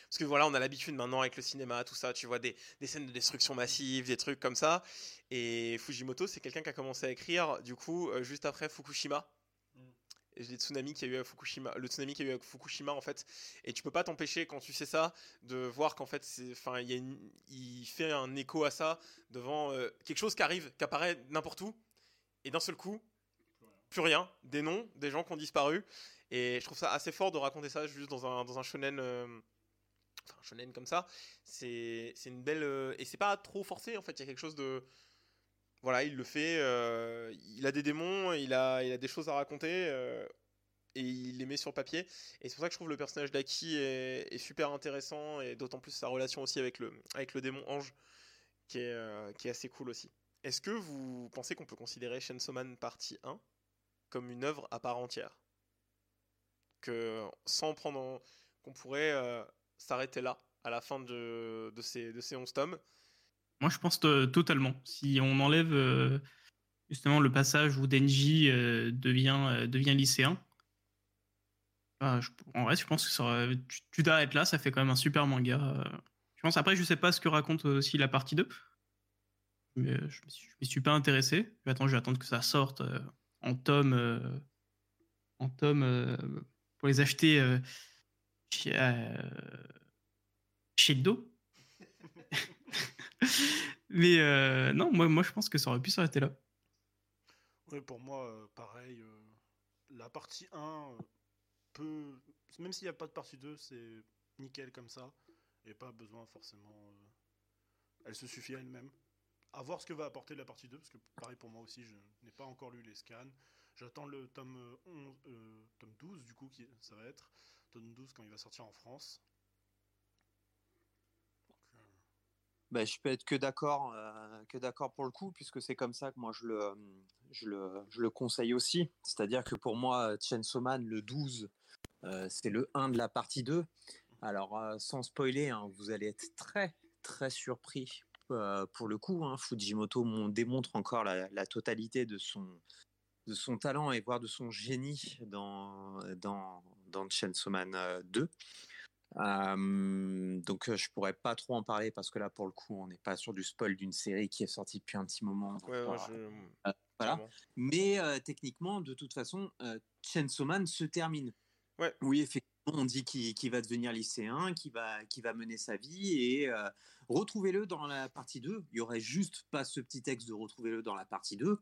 Parce que voilà, on a l'habitude maintenant avec le cinéma, tout ça, tu vois des, des scènes de destruction massive, des trucs comme ça. Et Fujimoto, c'est quelqu'un qui a commencé à écrire, du coup, euh, juste après Fukushima. Et les tsunamis qu'il y a eu à Fukushima, le tsunami qu'il y a eu à Fukushima en fait, et tu peux pas t'empêcher quand tu sais ça de voir qu'en fait, enfin, il y a une- il fait un écho à ça devant euh, quelque chose qui arrive, qui apparaît n'importe où, et d'un seul coup, plus rien, des noms, des gens qui ont disparu, et je trouve ça assez fort de raconter ça juste dans un dans un shonen, euh, enfin shonen comme ça, c'est une belle euh, et c'est pas trop forcé en fait, il y a quelque chose de voilà, il le fait. euh, il a des démons, il a, il a des choses à raconter et il les met sur papier. Et c'est pour ça que je trouve le personnage d'Aki est, super intéressant et d'autant plus sa relation aussi avec le, avec le démon Ange qui est, qui est assez cool aussi. Est-ce que vous pensez qu'on peut considérer Chainsaw Man partie 1 comme une œuvre à part entière Que sans prendre en- qu'on pourrait euh, s'arrêter là à la fin de, ces, de ces 11 tomes Moi, je pense to- totalement. Si on enlève euh, justement le passage où Denji euh, devient, lycéen, bah, en vrai, je pense que tu tu t'arrêtes là, ça fait quand même un super manga. Je pense après, je sais pas ce que raconte aussi la partie 2. Mais je je m'y suis pas intéressé. Attendre, je vais attendre que ça sorte en tome, euh, en tome euh, pour les acheter euh, chez, chez dos. *laughs* Mais non, moi, moi je pense que ça aurait pu s'arrêter là. Ouais, pour moi, pareil. la partie 1 euh, peut. Même s'il n'y a pas de partie 2, c'est nickel comme ça. Et pas besoin forcément. Elle se suffit à elle-même. À voir ce que va apporter la partie 2, parce que pareil pour moi aussi, je n'ai pas encore lu les scans. J'attends le tome, euh, 11, euh, tome 12, du coup, qui ça va être. Tome 12 quand il va sortir en France. Donc, euh, Bah, je peux être que d'accord, euh, que d'accord pour le coup, puisque c'est comme ça que moi je le, je le, je le conseille aussi. C'est-à-dire que pour moi, Chainsaw Man, le 12, euh, c'est le 1 de la partie 2. Alors, sans spoiler, hein, vous allez être très, très surpris euh, pour le coup. hein. Fujimoto mon- démontre encore la, la totalité de son, de son talent et voire de son génie dans, dans, dans Chainsaw Man euh, 2. Euh, donc euh, je pourrais pas trop en parler parce que là pour le coup on n'est pas sur du spoil d'une série qui est sortie depuis un petit moment. donc, Ouais, euh, voilà. Mais techniquement de toute façon Chainsaw Man se termine. Ouais. Oui effectivement on dit qu'il va devenir lycéen, qu'il va, va mener sa vie et euh, retrouvez-le dans la partie 2. Il y aurait juste pas ce petit texte de retrouvez-le dans la partie 2.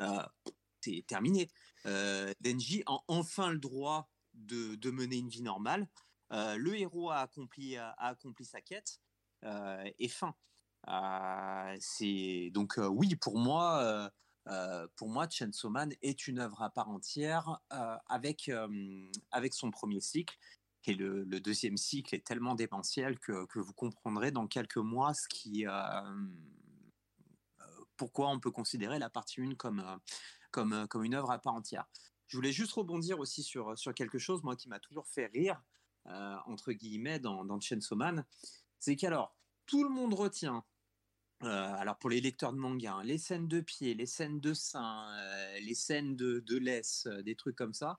Euh, c'est terminé. Euh, Denji a enfin le droit de, mener une vie normale. Euh, le héros a accompli, a, accompli sa quête et fin. C'est donc oui pour moi, euh, pour moi, Chainsaw Man est une œuvre à part entière euh, avec avec son premier cycle. Et le, deuxième cycle est tellement démentiel que, que vous comprendrez dans quelques mois ce qui, euh, pourquoi on peut considérer la partie 1 comme, comme, comme une œuvre à part entière. Je voulais juste rebondir aussi sur, sur quelque chose, moi, qui m'a toujours fait rire, entre guillemets, dans, dans Chainsaw Man. C'est qu'alors, tout le monde retient, alors pour les lecteurs de manga, hein, les scènes de pied, les scènes de seins, les scènes de, de laisse, des trucs comme ça.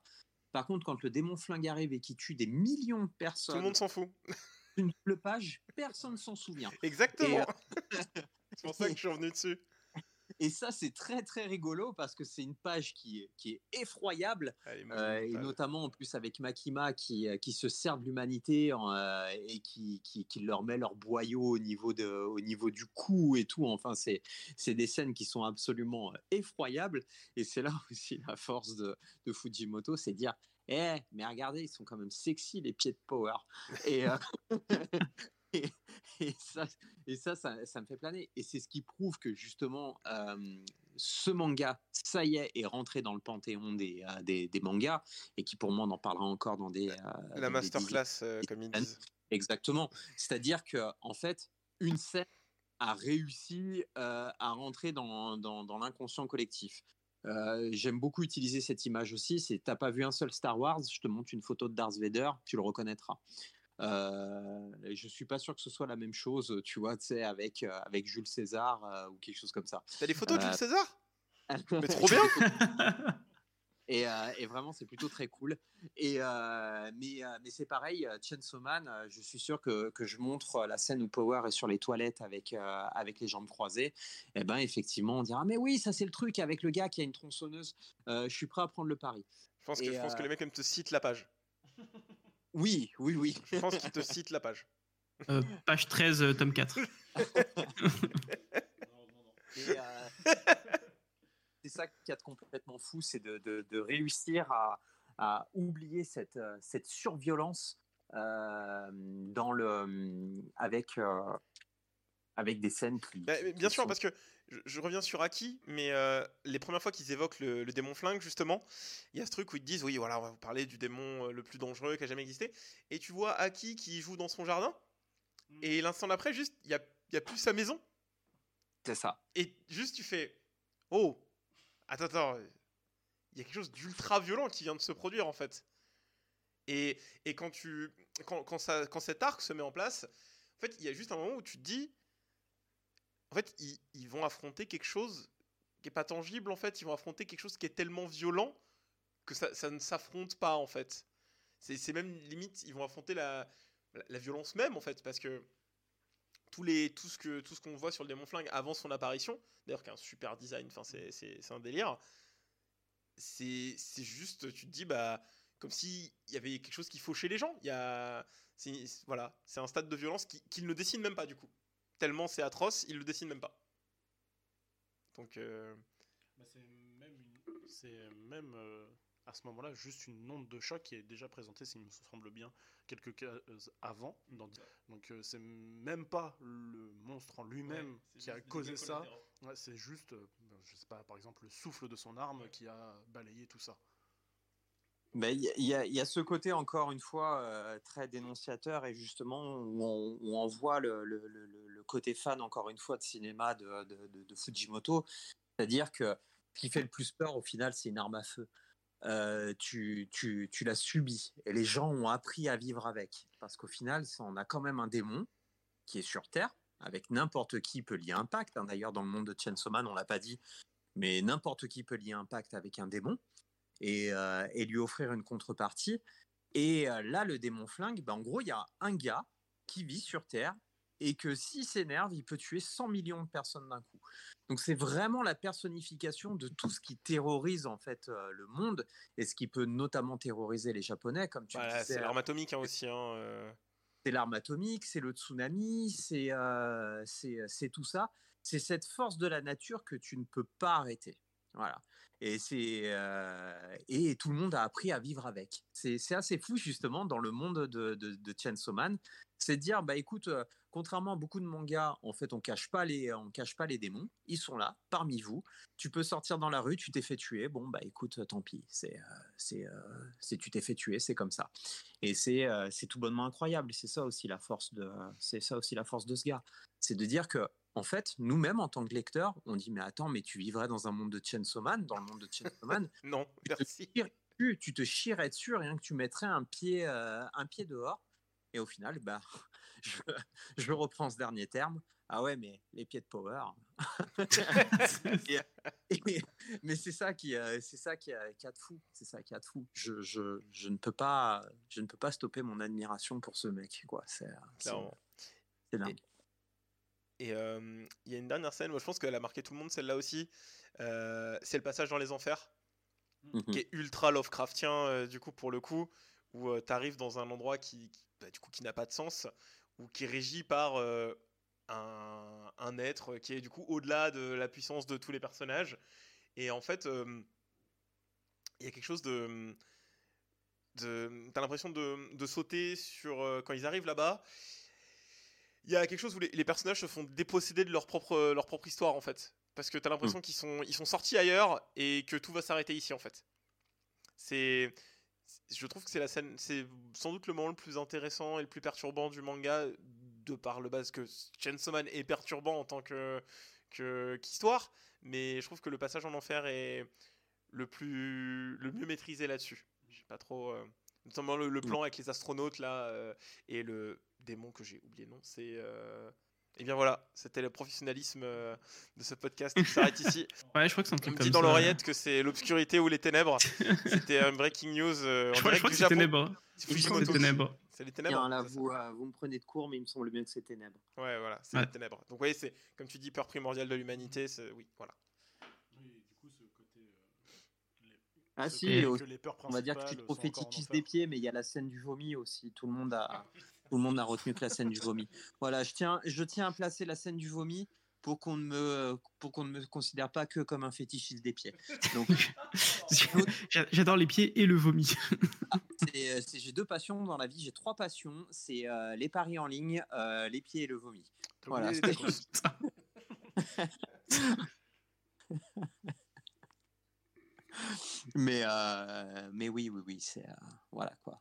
Par contre, quand le démon flingue arrive et qui tue des millions de Tout personnes, le monde s'en fout. une seule page, personne s'en souvient. Exactement. Euh, *laughs* c'est pour ça que je suis revenu dessus. Et ça, c'est très très rigolo parce que c'est une page qui est, qui est effroyable, euh, et me notamment en plus avec Makima qui, euh, qui se sert de l'humanité euh, et qui, qui, qui leur met leur boyau au niveau, de, au niveau du cou et tout. Enfin, c'est des scènes qui sont absolument effroyables. Et c'est là *laughs* aussi la force de, de Fujimoto, c'est dire Eh, mais regardez, ils sont quand même sexy les pieds de Power. Et, euh, *laughs* et, et ça, et ça, ça, ça me fait planer. Et c'est ce qui prouve que justement, euh, ce manga, ça y est, est rentré dans le panthéon des, euh, des, des mangas, et qui pour moi, on en parlera encore dans des... euh, La masterclass, comme ils disent. Exactement. C'est-à-dire que en fait, une scène a réussi à rentrer dans, dans, dans l'inconscient collectif. Euh, J'aime beaucoup utiliser cette image aussi. C'est t'as pas vu un seul Star Wars, je te montre une photo de Darth Vader, tu le reconnaîtras. Euh, je suis pas sûr que ce soit la même chose, tu vois, tu sais, avec euh, avec Jules César euh, ou quelque chose comme ça. T'as des photos de Euh, Jules César? *laughs* Mais trop bien *laughs* et, euh, et vraiment, c'est plutôt très cool. Et, euh, mais euh, mais c'est pareil, euh, Chainsaw Man, euh, je suis sûr que, que je montre euh, la scène où Power est sur les toilettes avec, euh, avec les jambes croisées. Et ben effectivement, on dira Mais oui, ça c'est le truc avec le gars qui a une tronçonneuse. Euh, je suis prêt à prendre le pari. Je pense, que, Et, je pense que euh, les mecs même te citent la page. *laughs* Oui, oui, oui. Je pense qu'ils te citent la page. Euh, page 13, euh, tome 4. Et, euh, c'est ça qui est complètement fou, c'est de, de- de réussir à, à oublier cette, cette surviolence euh, dans le, avec, euh, avec des scènes qui. Bah, qui bien sûr, sont- parce que je, je reviens sur Aki, mais euh, les premières fois qu'ils évoquent le, le démon flingue, justement, il y a ce truc où ils te disent oui, voilà, on va vous parler du démon euh, le plus dangereux qui a jamais existé. Et tu vois Aki qui joue dans son jardin, et l'instant d'après, juste, il y a, il y a plus sa maison. C'est ça. Et juste, tu fais Oh, attends, attends, il y a quelque chose d'ultra violent qui vient de se produire en fait. Et, et quand, tu, quand, quand, ça, quand cet arc se met en place, en fait, il y a juste un moment où tu te dis En fait, ils, vont affronter quelque chose qui est pas tangible en fait, ils vont affronter quelque chose qui est tellement violent que ça, ne s'affronte pas en fait. C'est même limite, ils vont affronter la, violence même en fait, parce que tout ce qu'on voit sur le démon flingue avant son apparition, d'ailleurs qui a un super design, c'est un délire. c'est juste, tu te dis, bah, comme s'il y avait quelque chose qui fauchait les gens. Voilà, c'est un stade de violence qui- qu'il ne dessine même pas, du coup. Tellement c'est atroce, il le dessine même pas. Donc, euh, Bah, c'est même, une- c'est même euh, à ce moment-là juste une onde de choc qui est déjà présentée, s'il me semble bien, quelques cases avant. dans- Donc euh, c'est même pas le monstre en lui-même qui a causé ça. Ouais, c'est juste, euh, je sais pas, par exemple, le souffle de son arme qui a balayé tout ça. Ben, Il y, a- y y ce côté, encore une fois, euh, très dénonciateur et justement où on, où on voit le côté fan, encore une fois, de cinéma de, Fujimoto. C'est-à-dire que ce qui fait le plus peur, au final, c'est une arme à feu. Euh, tu, tu, tu l'as subi et les gens ont appris à vivre avec. Parce qu'au final, on a quand même un démon qui est sur Terre, avec n'importe qui peut lier un pacte. hein. D'ailleurs, dans le monde de Chainsaw Man, on l'a pas dit, mais n'importe qui peut lier un pacte avec un démon et, euh, et lui offrir une contrepartie. Et euh, là, le démon flingue, ben, en gros, il y a un gars qui vit sur Terre et que s'il s'énerve, il peut tuer 100 millions de personnes d'un coup. Donc c'est vraiment la personnification de tout ce qui terrorise en fait euh, le monde et ce qui peut notamment terroriser les Japonais, comme tu voilà, disais. c'est l'arme atomique hein, aussi. Hein, euh. C'est l'arme atomique, c'est le tsunami, euh, c'est tout ça. C'est cette force de la nature que tu ne peux pas arrêter. Voilà. Et c'est euh, et tout le monde a appris à vivre avec. C'est assez fou justement dans le monde de de, de Chainsaw Man, c'est de dire bah écoute, euh, contrairement à beaucoup de mangas, en fait on cache pas les on cache pas les démons, ils sont là parmi vous. Tu peux sortir dans la rue, tu t'es fait tuer, bon bah écoute, tant pis, c'est euh, c'est euh, c'est tu t'es fait tuer, c'est comme ça. Et c'est euh, c'est tout bonnement incroyable. C'est ça aussi la force de c'est ça aussi la force de ce gars, c'est de dire que en fait nous-mêmes en tant que lecteurs, on dit mais attends mais tu vivrais dans un monde de Chainsaw Man, dans le monde de Chainsaw Man, *laughs* Non, tu te, chierais dessus, tu te chierais dessus rien que tu mettrais un pied euh, un pied dehors. Et au final, bah, *laughs* je, je reprends ce dernier terme. Ah ouais, mais les pieds de power. *laughs* Et- et- mais c'est ça qui, euh, c'est ça qui, a, qui a de fou. C'est ça qui a de fou. Je, je, je ne peux pas, je ne peux pas stopper mon admiration pour ce mec. Quoi. C'est, euh, c'est dingue. Et euh, il y a une dernière scène, moi je pense qu'elle a marqué tout le monde, celle-là aussi. Euh, c'est le passage dans les enfers, Mhm. qui est ultra Lovecraftien, euh, du coup, pour le coup, où tu arrives dans un endroit qui, qui- bah, du coup, qui n'a pas de sens, ou qui est régi par un, un être qui est du coup au-delà de la puissance de tous les personnages. Et en fait, il y a quelque chose de. de T'as l'impression de, de sauter sur. quand ils arrivent là-bas, il y a quelque chose où les, les personnages se font déposséder de leur propre, leur propre histoire en fait. Parce que t'as l'impression qu'ils sont, ils sont sortis ailleurs et que tout va s'arrêter ici en fait. C'est. Je trouve que c'est la scène, c'est sans doute le moment le plus intéressant et le plus perturbant du manga, de par le base que Chainsaw Man est perturbant en tant que qu'histoire, mais je trouve que le passage en enfer est le plus le mieux maîtrisé là-dessus. J'ai pas trop, euh, notamment le, le plan avec les astronautes là euh, et le démon que j'ai oublié le nom, c'est euh, et bien voilà, c'était le professionnalisme euh, de ce podcast qui s'arrête ici. *laughs* Ouais, je crois que c'est un On truc me comme dit dans l'oreillette que c'est l'obscurité ou les ténèbres. *laughs* C'était un breaking news euh, en Je crois, je crois que c'est ténèbres. C'est ténèbres. C'est les ténèbres. là, vous, euh, vous me prenez de court, mais il me semble bien que c'est ténèbres. Ouais, voilà, c'est Ouais. les ténèbres. Donc, oui, c'est comme tu dis, peur primordiale de l'humanité. Oui, voilà. Oui, du coup, ce côté. euh, les- Ah ce si, côté au- que les peurs On va dire que tu fétichistes enfer. des pieds, mais il y a la scène du vomi aussi. Tout le monde a, *laughs* tout le monde a retenu que la scène du vomi. Voilà, je tiens, je tiens à placer la scène du vomi pour qu'on ne me, pour qu'on ne me considère pas que comme un fétichiste des pieds. Donc, *laughs* J'a- J'adore les pieds et le vomi. c'est- euh, j'ai deux passions dans la vie. J'ai trois passions. C'est euh, les paris en ligne, euh, les pieds et le vomi. Voilà. *laughs* Mais, euh, mais oui, oui, oui, c'est euh, voilà quoi.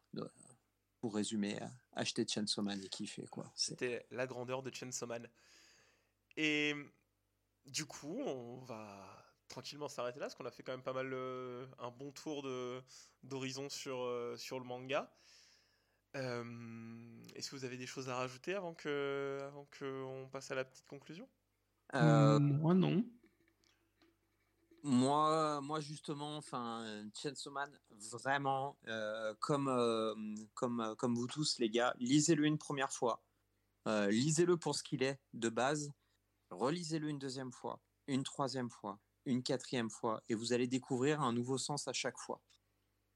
Pour résumer, acheter Chainsaw Man et kiffer quoi. C'était la grandeur de Chainsaw Man. Et du coup, on va tranquillement s'arrêter là, parce qu'on a fait quand même pas mal euh, un bon tour de d'horizon sur, euh, sur le manga. Euh, Est-ce que vous avez des choses à rajouter avant que avant qu'on passe à la petite conclusion? Euh, Moi, non. Moi, moi justement, enfin, Chainsaw vraiment, euh, comme, euh, comme, euh, comme vous tous, les gars, lisez-le une première fois. Lisez-le pour ce qu'il est de base. Relisez-le une deuxième fois, une troisième fois, une quatrième fois, et vous allez découvrir un nouveau sens à chaque fois.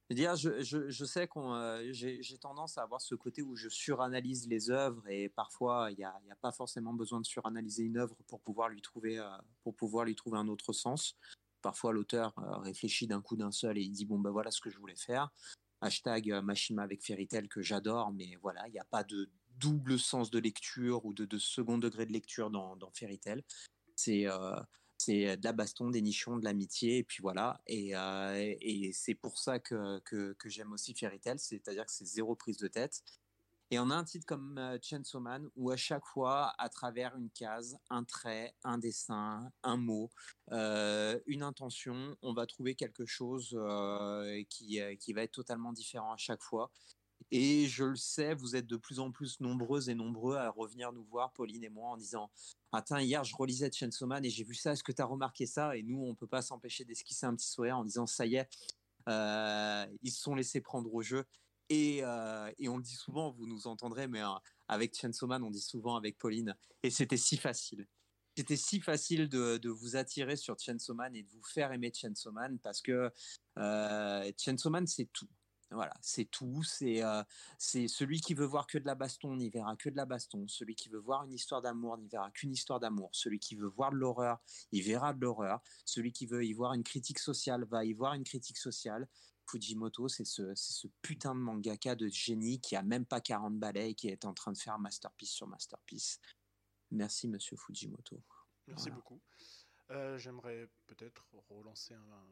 Dire, je, je, je sais qu'on, j'ai tendance à avoir ce côté où je suranalyse les œuvres et parfois il n'y a, a pas forcément besoin de suranalyser une œuvre pour pouvoir lui trouver, pour pouvoir lui trouver un autre sens. Parfois l'auteur euh, réfléchit d'un coup d'un seul et il dit bon ben voilà ce que je voulais faire. Hashtag euh, Machima avec Fairy Tail que j'adore, mais voilà il n'y a pas de double sens de lecture ou de, second degré de lecture dans, dans Fairy Tail. C'est euh, c'est de la baston, des nichons, de l'amitié, et puis voilà. Et, c'est pour ça que, que, que j'aime aussi Fairy Tail, c'est-à-dire que c'est zéro prise de tête. Et on a un titre comme euh, Chainsaw Man où à chaque fois, à travers une case, un trait, un dessin, un mot, euh, une intention, on va trouver quelque chose euh, qui, euh, qui va être totalement différent à chaque fois. Et je le sais, vous êtes de plus en plus nombreuses et nombreux à revenir nous voir, Pauline et moi, en disant Attends, hier, je relisais Chainsaw Man et j'ai vu ça, est-ce que tu as remarqué ça? Et nous, on peut pas s'empêcher d'esquisser un petit sourire en disant Ça y est, ils se sont laissés prendre au jeu. Et, euh, et on le dit souvent, vous nous entendrez, mais euh, avec Chainsaw Man, on dit souvent avec Pauline, et c'était si facile. C'était si facile de, vous attirer sur Chainsaw Man et de vous faire aimer Chainsaw Man parce que euh, Chainsaw Man, c'est tout. Voilà, c'est tout. C'est euh, celui qui veut voir que de la baston, n'y verra que de la baston. Celui qui veut voir une histoire d'amour, n'y verra qu'une histoire d'amour. Celui qui veut voir de l'horreur, il verra de l'horreur. Celui qui veut y voir une critique sociale, va y voir une critique sociale. Fujimoto, c'est ce, putain de mangaka de génie qui a même pas 40 balais et qui est en train de faire masterpiece sur masterpiece. Merci, monsieur Fujimoto. Merci Voilà. beaucoup. Euh, J'aimerais peut-être relancer un,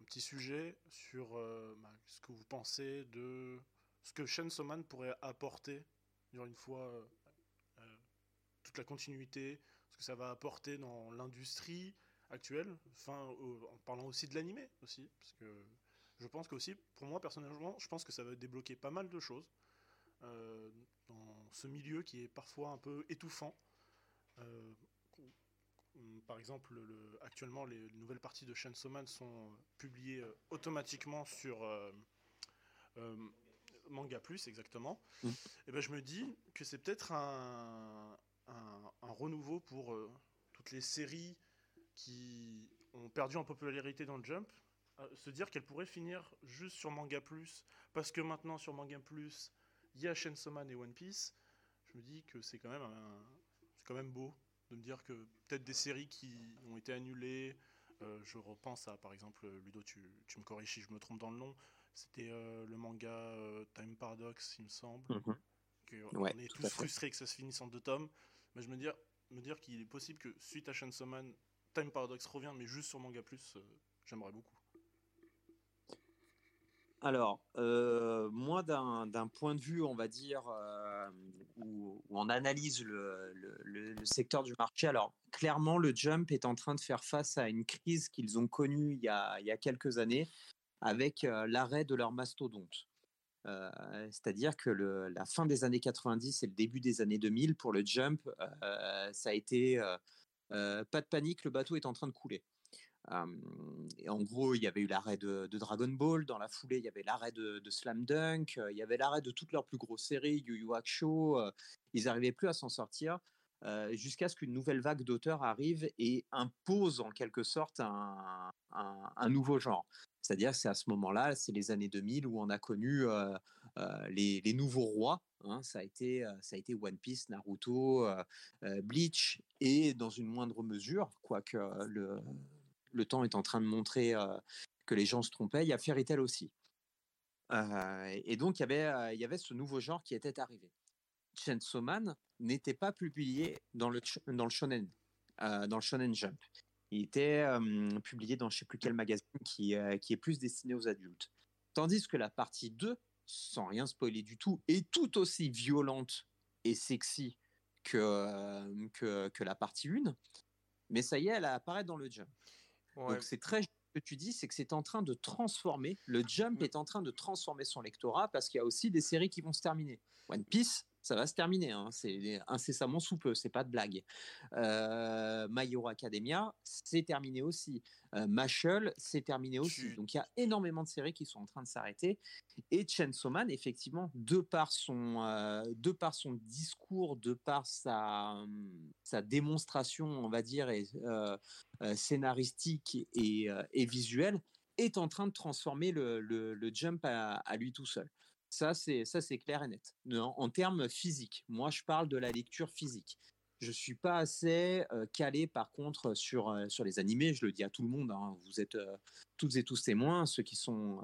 un petit sujet sur euh, bah, ce que vous pensez de ce que Chainsaw Man pourrait apporter, dire une fois euh, toute la continuité, ce que ça va apporter dans l'industrie actuelle, enfin, euh, en parlant aussi de l'animé aussi, parce que je pense que aussi, pour moi personnellement, je pense que ça va débloquer pas mal de choses euh, dans ce milieu qui est parfois un peu étouffant. Euh, Par exemple, le- actuellement, les nouvelles parties de Chainsaw Man sont euh, publiées automatiquement sur Manga Plus, exactement. Mm. Et ben, je me dis que c'est peut-être un, un- un renouveau pour toutes les séries qui ont perdu en popularité dans le Jump. Euh, se dire qu'elles pourraient finir juste sur Manga Plus, parce que maintenant sur Manga Plus, il y a Chainsaw Man et One Piece. Je me dis que c'est quand même un- c'est quand même beau de me dire que peut-être des séries qui ont été annulées, euh, je repense à par exemple Ludo, tu, tu me corriges si je me trompe dans le nom, c'était euh, le manga Time Paradox, il me semble, Mhm. que Ouais, on est tous frustrés que ça se finisse en deux tomes, mais je me dire, me dire qu'il est possible que suite à Chainsaw Man, Time Paradox revient, mais juste sur Manga Plus, j'aimerais beaucoup. Alors, euh, moi, d'un point de vue, on va dire, euh, où, on analyse le, secteur du marché, alors clairement, le Jump est en train de faire face à une crise qu'ils ont connue il y a, quelques années avec euh, l'arrêt de leur mastodonte. C'est-à-dire que la fin des années 90 et le début des années 2000, pour le Jump, ça a été pas de panique, le bateau est en train de couler. Et en gros, il y avait eu l'arrêt de, Dragon Ball. Dans la foulée, il y avait l'arrêt de, Slam Dunk. Il y avait l'arrêt de toutes leurs plus grosses séries, Yu Yu Hakusho. ils n'arrivaient plus à s'en sortir jusqu'à ce qu'une nouvelle vague d'auteurs arrive et impose en quelque sorte un, nouveau genre. C'est-à-dire c'est à ce moment-là, c'est les années 2000 où on a connu les, nouveaux rois. hein. ça, a été, ça a été One Piece, Naruto, Bleach et dans une moindre mesure, quoique le, le temps est en train de montrer que les gens se trompaient, il y a Fairy aussi. Et donc, il y, avait, il y avait ce nouveau genre qui était arrivé. Chainsaw Man n'était pas publié dans le, dans le shonen, dans le shonen Jump. Il était publié dans je sais plus quel magazine qui, qui est plus destiné aux adultes. Tandis que la partie 2, sans rien spoiler du tout, est tout aussi violente et sexy que, que, que la partie 1. Mais ça y est, elle apparaît dans le Jump. Ouais. Donc c'est très juste ce que tu dis, c'est que c'est en train de transformer, le Jump est en train de transformer son lectorat parce qu'il y a aussi des séries qui vont se terminer. One Piece Ça va se terminer, hein, c'est incessamment sous peu, c'est pas de blague. Euh, My Hero Academia, c'est terminé aussi. Euh, Mashal, c'est terminé aussi. Donc il y a énormément de séries qui sont en train de s'arrêter. Et Chainsaw Man, effectivement, de par son, euh, de par son discours, de par sa, hum, sa démonstration, on va dire, et, scénaristique et, et visuelle, est en train de transformer le, le- le jump à, à lui tout seul. Ça, c'est ça, c'est clair et net. En, en termes physiques, moi, je parle de la lecture physique. Je suis pas assez calé, par contre, sur sur les animés. Je le dis à tout le monde. hein, vous êtes toutes et tous témoins, ceux qui sont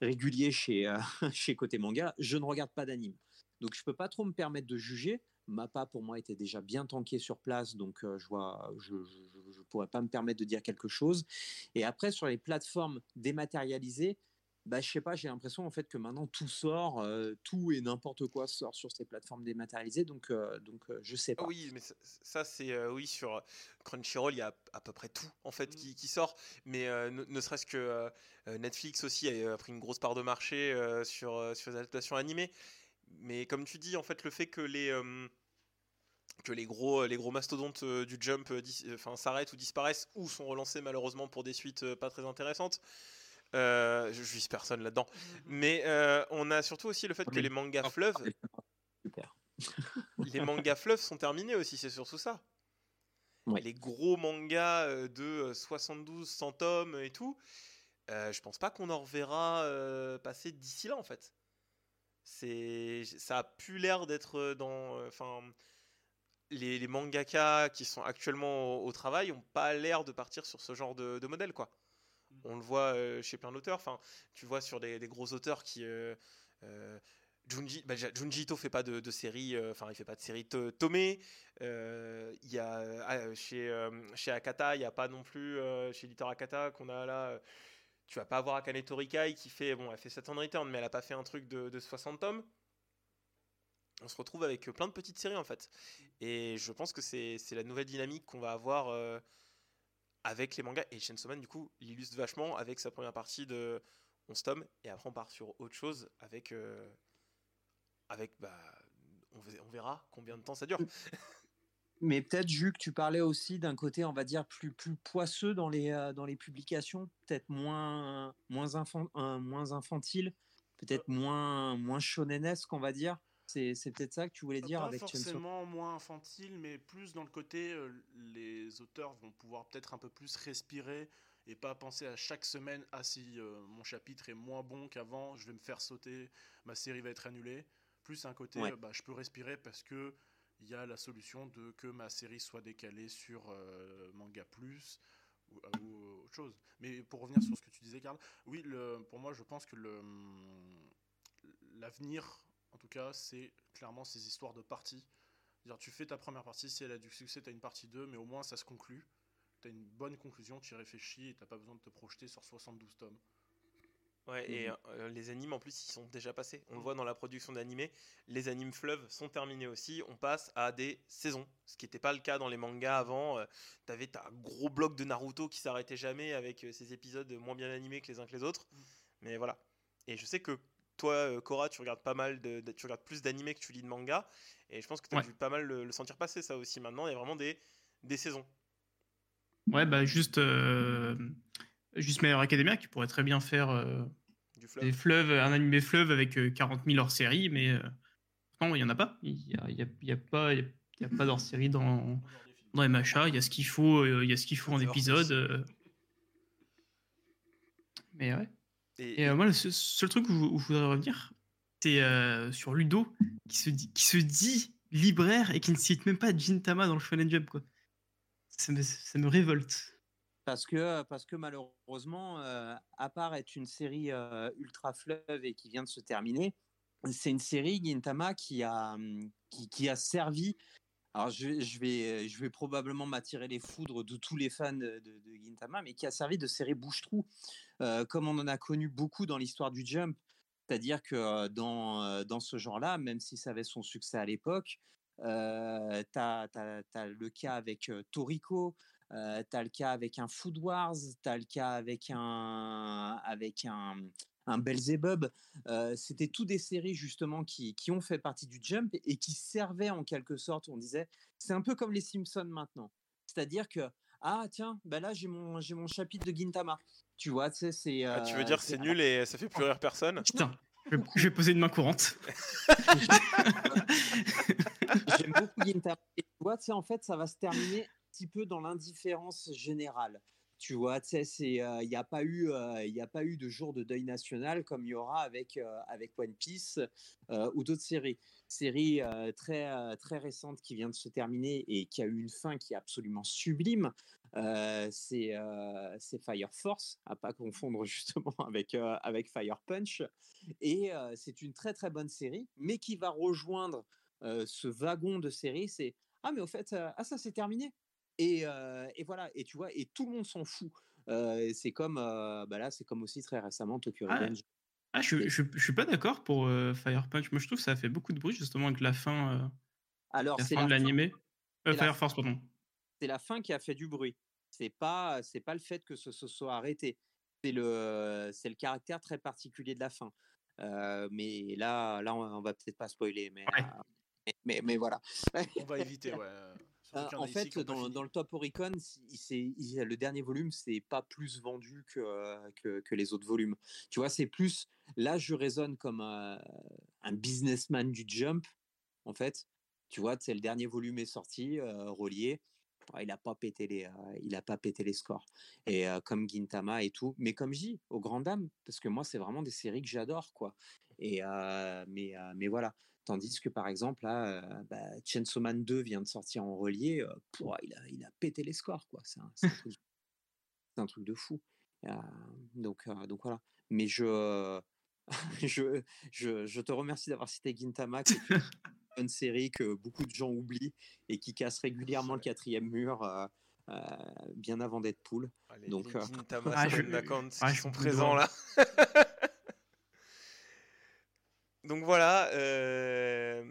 réguliers chez *laughs* chez Côté Manga. Je ne regarde pas d'anime, donc je peux pas trop me permettre de juger. Mappa pour moi était déjà bien tanké sur place, donc je vois, je- je pourrais pas me permettre de dire quelque chose. Et après sur les plateformes dématérialisées, bah je sais pas, j'ai l'impression en fait que maintenant tout sort, euh, tout et n'importe quoi sort sur ces plateformes dématérialisées, donc euh, donc euh, je sais pas. oui, mais ça, ça, c'est oui sur Crunchyroll, il y a à peu près tout en fait Mmh. qui, qui sort, mais ne, ne serait-ce que Netflix aussi a, a pris une grosse part de marché sur sur les adaptations animées. Mais comme tu dis, en fait, le fait que les que les gros les gros mastodontes du Jump dis- s'arrêtent ou disparaissent ou sont relancés malheureusement pour des suites pas très intéressantes. Euh, je vise personne là-dedans, mais euh, on a surtout aussi le fait que les mangas fleuves Super. *laughs* les mangas fleuves sont terminés aussi, c'est surtout ça. Ouais. Les gros mangas euh, de euh, 72, 100 tomes et tout, euh, je pense pas qu'on en reverra euh, passer d'ici là en fait. C'est, ça a plus l'air d'être dans, euh, enfin, les, les mangaka qui sont actuellement au, au travail ont pas l'air de partir sur ce genre de, de modèle quoi. On le voit euh, chez plein d'auteurs. Enfin, tu vois sur des, gros auteurs qui euh, euh, Junji, bah, Junji Ito fait pas de, de série, euh, enfin il fait pas de série to- tomée. Euh, Il y a ah, chez euh, Akata, il y a pas non plus euh, chez l'éditeur Akata qu'on a là. euh, tu vas pas avoir Akane Torikai qui fait bon, elle fait 7 ans de return, mais elle a pas fait un truc de, de 60 tomes. On se retrouve avec plein de petites séries en fait. Et je pense que c'est la nouvelle dynamique qu'on va avoir euh, avec les mangas. Et Chainsaw Man, du coup, l'illustre vachement avec sa première partie de 11 tomes. Et après, on part sur autre chose avec. euh, avec bah, on, ve- on verra combien de temps ça dure. Mais peut-être, Jules, que tu parlais aussi d'un côté, on va dire, plus, plus poisseux dans les, euh, dans les publications, peut-être moins, moins, infan- euh, moins infantile, peut-être moins, moins shonenesque, on va dire. C'est peut-être ça que tu voulais dire pas avec forcément moins infantile, mais plus dans le côté, euh, les auteurs vont pouvoir peut-être un peu plus respirer et pas penser à chaque semaine, ah si euh, mon chapitre est moins bon qu'avant, je vais me faire sauter, ma série va être annulée. Plus un côté, Ouais. euh, bah, je peux respirer parce que il y a la solution de que ma série soit décalée sur Manga Plus ou, ou autre chose. Mais pour revenir sur ce que tu disais, Karl, oui, le, pour moi, je pense que le l'avenir, en tout cas, c'est clairement ces histoires de parties. C'est-à-dire, tu fais ta première partie, si elle a du succès, tu as une partie 2, mais au moins ça se conclut. Tu as une bonne conclusion, tu y réfléchis et tu pas besoin de te projeter sur 72 tomes. Ouais, et Mhm. euh, les animes en plus ils sont déjà passés. On le voit dans la production d'animés. Les animes fleuves sont terminés aussi. On passe à des saisons, ce qui n'était pas le cas dans les mangas avant. Euh, T'avais un gros bloc de Naruto qui s'arrêtait jamais avec euh, ces épisodes moins bien animés que les uns que les autres. Mais voilà. Et je sais que toi, euh, Cora, tu regardes pas mal de, de- tu regardes plus d'animés que tu lis de mangas. Et je pense que tu as Ouais. dû pas mal le, le sentir passer ça aussi. Maintenant, il y a vraiment des, des saisons. Ouais, bah juste, euh, juste Hero Academia qui pourrait très bien faire euh, Du fleuve. des fleuves, un animé fleuve avec euh, 40 000 hors série, mais non, il y en a pas. Il y a, y a- il y a pas, il y a, y a pas d'hors série dans dans MHA. Il y a ce qu'il faut, il y a ce qu'il faut en épisode. Mais ouais. Et, Et euh, moi, le seul, seul truc où, je- où je voudrais revenir, c'est euh, sur Ludo, qui se, dit, qui se dit libraire et qui ne cite même pas Gintama dans le Shonen Jump, quoi. Ça me, ça me révolte. Parce que, parce que malheureusement, euh, à part être une série euh, ultra fleuve et qui vient de se terminer, c'est une série Gintama qui a, hum, qui, qui a servi. Alors je, vais, probablement m'attirer les foudres de tous les fans de, de- Gintama, mais qui a servi de série bouche-trou, euh, comme on en a connu beaucoup dans l'histoire du Jump. C'est-à-dire que euh, dans, euh, dans ce genre-là, même si ça avait son succès à l'époque, euh, tu as, le cas avec Toriko, euh, tu as le cas avec un Food Wars, tu as le cas avec un, avec un, un Belzebub. Euh, C'était tout des séries justement qui, qui ont fait partie du Jump et qui servaient en quelque sorte. On disait, c'est un peu comme les Simpsons maintenant. C'est-à-dire que ah tiens, bah là j'ai mon j'ai mon chapitre de Gintama. Tu vois, tu sais, c'est. Ah, tu veux dire que c'est nul et ça fait plus rire personne? Putain, je, je vais poser une main courante. *laughs* J'aime beaucoup Gintama. Et tu vois, tu sais, en fait, ça va se terminer un petit peu dans l'indifférence générale. Tu vois, il n'y a pas eu, de jour de deuil national comme il y aura avec One Piece ou d'autres séries. Série très très récente qui vient de se terminer et qui a eu une fin qui est absolument sublime. C'est Fire Force, à pas confondre *laughs* justement avec avec Fire Punch. Et c'est une très très bonne série, mais qui va rejoindre ce wagon de série. C'est ah mais au fait ah ça c'est terminé. Et, euh, et voilà et tu vois et tout le monde s'en fout. Euh, c'est comme euh, bah là c'est comme aussi très récemment Tokyo Ah, Revenge. Ah, je, je, je suis pas d'accord pour euh, Fire Punch. Moi, je trouve que ça a fait beaucoup de bruit justement avec la fin, euh, Alors la c'est fin la de l'animé. Euh, la Fire Force, pardon. c'est la fin qui a fait du bruit. C'est pas c'est pas le fait que ce se soit arrêté. C'est le c'est le caractère très particulier de la fin. Euh, mais là là on, on va peut-être pas spoiler mais Ouais. euh, mais, mais, mais voilà. On va éviter, ouais. Euh, Euh, y en fait, dans, le Top Oricon, le dernier volume, c'est pas plus vendu que, euh, que, que les autres volumes. Tu vois, c'est plus. Là, je raisonne comme un, un businessman du Jump, en fait. Tu vois, c'est le dernier volume est sorti, euh, relié. Il a pas pété les, euh, il a pas pété les scores. Et euh, comme Gintama et tout, mais comme dis, aux grandes dames, parce que moi, c'est vraiment des séries que j'adore, quoi. Et euh, mais, euh, mais voilà. Tandis que par exemple, là, bah, Chainsaw Man 2 vient de sortir en relié, euh, pouah, il, a, il a pété les scores, quoi. C'est un, truc, c'est un truc de fou. Euh, donc, euh, donc voilà. Mais je, *laughs* je, je, je te remercie d'avoir cité Gintama, qui est une *laughs* bonne série que beaucoup de gens oublient et qui casse régulièrement le quatrième mur euh, euh, bien avant Deadpool. Ah, les, Donc, les euh, Ah, je- account ah, je sont présents là. *laughs* Donc voilà, euh,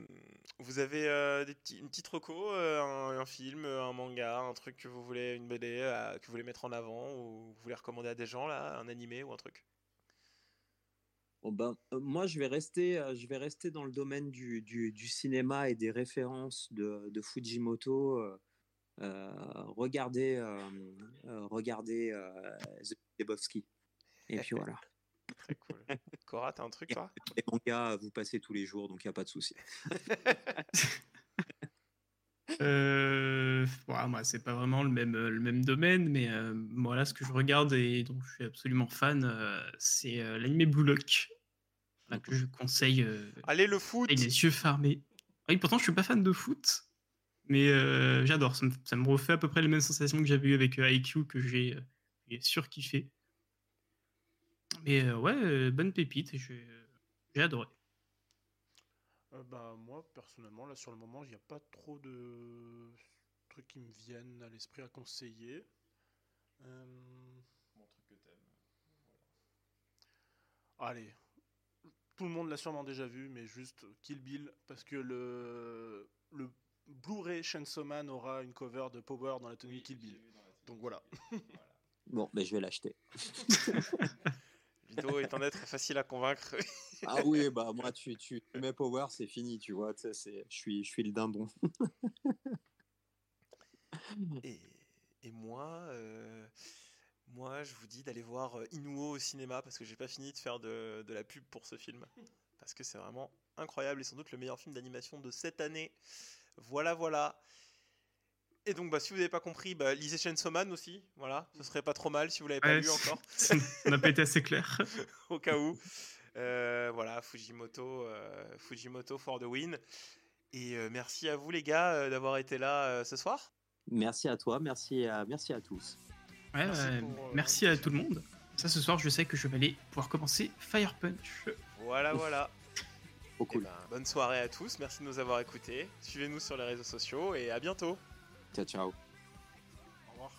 vous avez euh, des petits, une petite reco, euh, un, un film, un manga, un truc que vous voulez, une BD que vous voulez mettre en avant ou vous voulez recommander à des gens là, un animé ou un truc? Oh ben, euh, moi, je vais rester, euh, je vais rester dans le domaine du, du, du cinéma et des références de, de Fujimoto. euh, regardez, regardez The Lebowski. Et puis voilà. *laughs* Très cool. *laughs* Cora, t'as un truc toi? Les mangas, vous passez tous les jours, donc il n'y a pas de souci. *laughs* Euh, ouais, moi, c'est pas vraiment le même, le même domaine, mais euh, voilà, ce que je regarde et dont je suis absolument fan, euh, c'est euh, l'anime Blue Lock, que je conseille euh, Allez le foot avec les yeux fermés. Oui, pourtant, je suis pas fan de foot, mais euh, j'adore. Ça me, ça me refait à peu près les mêmes sensations que j'avais eu avec euh, IQ, que j'ai euh, j'ai surkiffé. Mais euh, ouais, euh, bonne pépite, et j'ai j'ai adoré. Euh, bah, moi, personnellement, là, sur le moment, il n'y a pas trop de trucs qui me viennent à l'esprit à conseiller. Euh, Allez, tout le monde l'a sûrement déjà vu, mais juste Kill Bill, parce que le, le Blu-ray Chainsaw Man aura une cover de Power dans la tenue Kill Bill. Donc voilà. Bon, ben, je vais l'acheter. *laughs* Vito étant d'être facile à convaincre. *laughs* Ah oui, bah moi, tu, tu tu mets Power, c'est fini, tu vois. suis, je suis le dindon. *laughs* Et, et moi, euh, moi, je vous dis d'aller voir euh, Inuo au cinéma parce que j'ai pas fini de faire de, de la pub pour ce film. Parce que c'est vraiment incroyable et sans doute le meilleur film d'animation de cette année. Voilà, voilà. Et donc, bah, si vous n'avez pas compris, bah, lisez Chainsaw Man aussi. Voilà, ce serait pas trop mal si vous l'avez pas Ouais, lu encore, ça n'a pas été assez clair. *laughs* au cas où. Euh, voilà, Fujimoto, euh, Fujimoto for the win. Et euh, merci à vous les gars euh, d'avoir été là euh, ce soir. Merci à toi, merci à, merci à tous. Ouais, Merci ouais, pour, euh, merci à tout le monde. Ça, ce soir, je sais que je vais aller pouvoir commencer Fire Punch. Voilà, voilà. Trop Eh cool. ben, bonne soirée à tous, merci de nous avoir écoutés. Suivez-nous sur les réseaux sociaux et à bientôt. Ciao, ciao. Au revoir.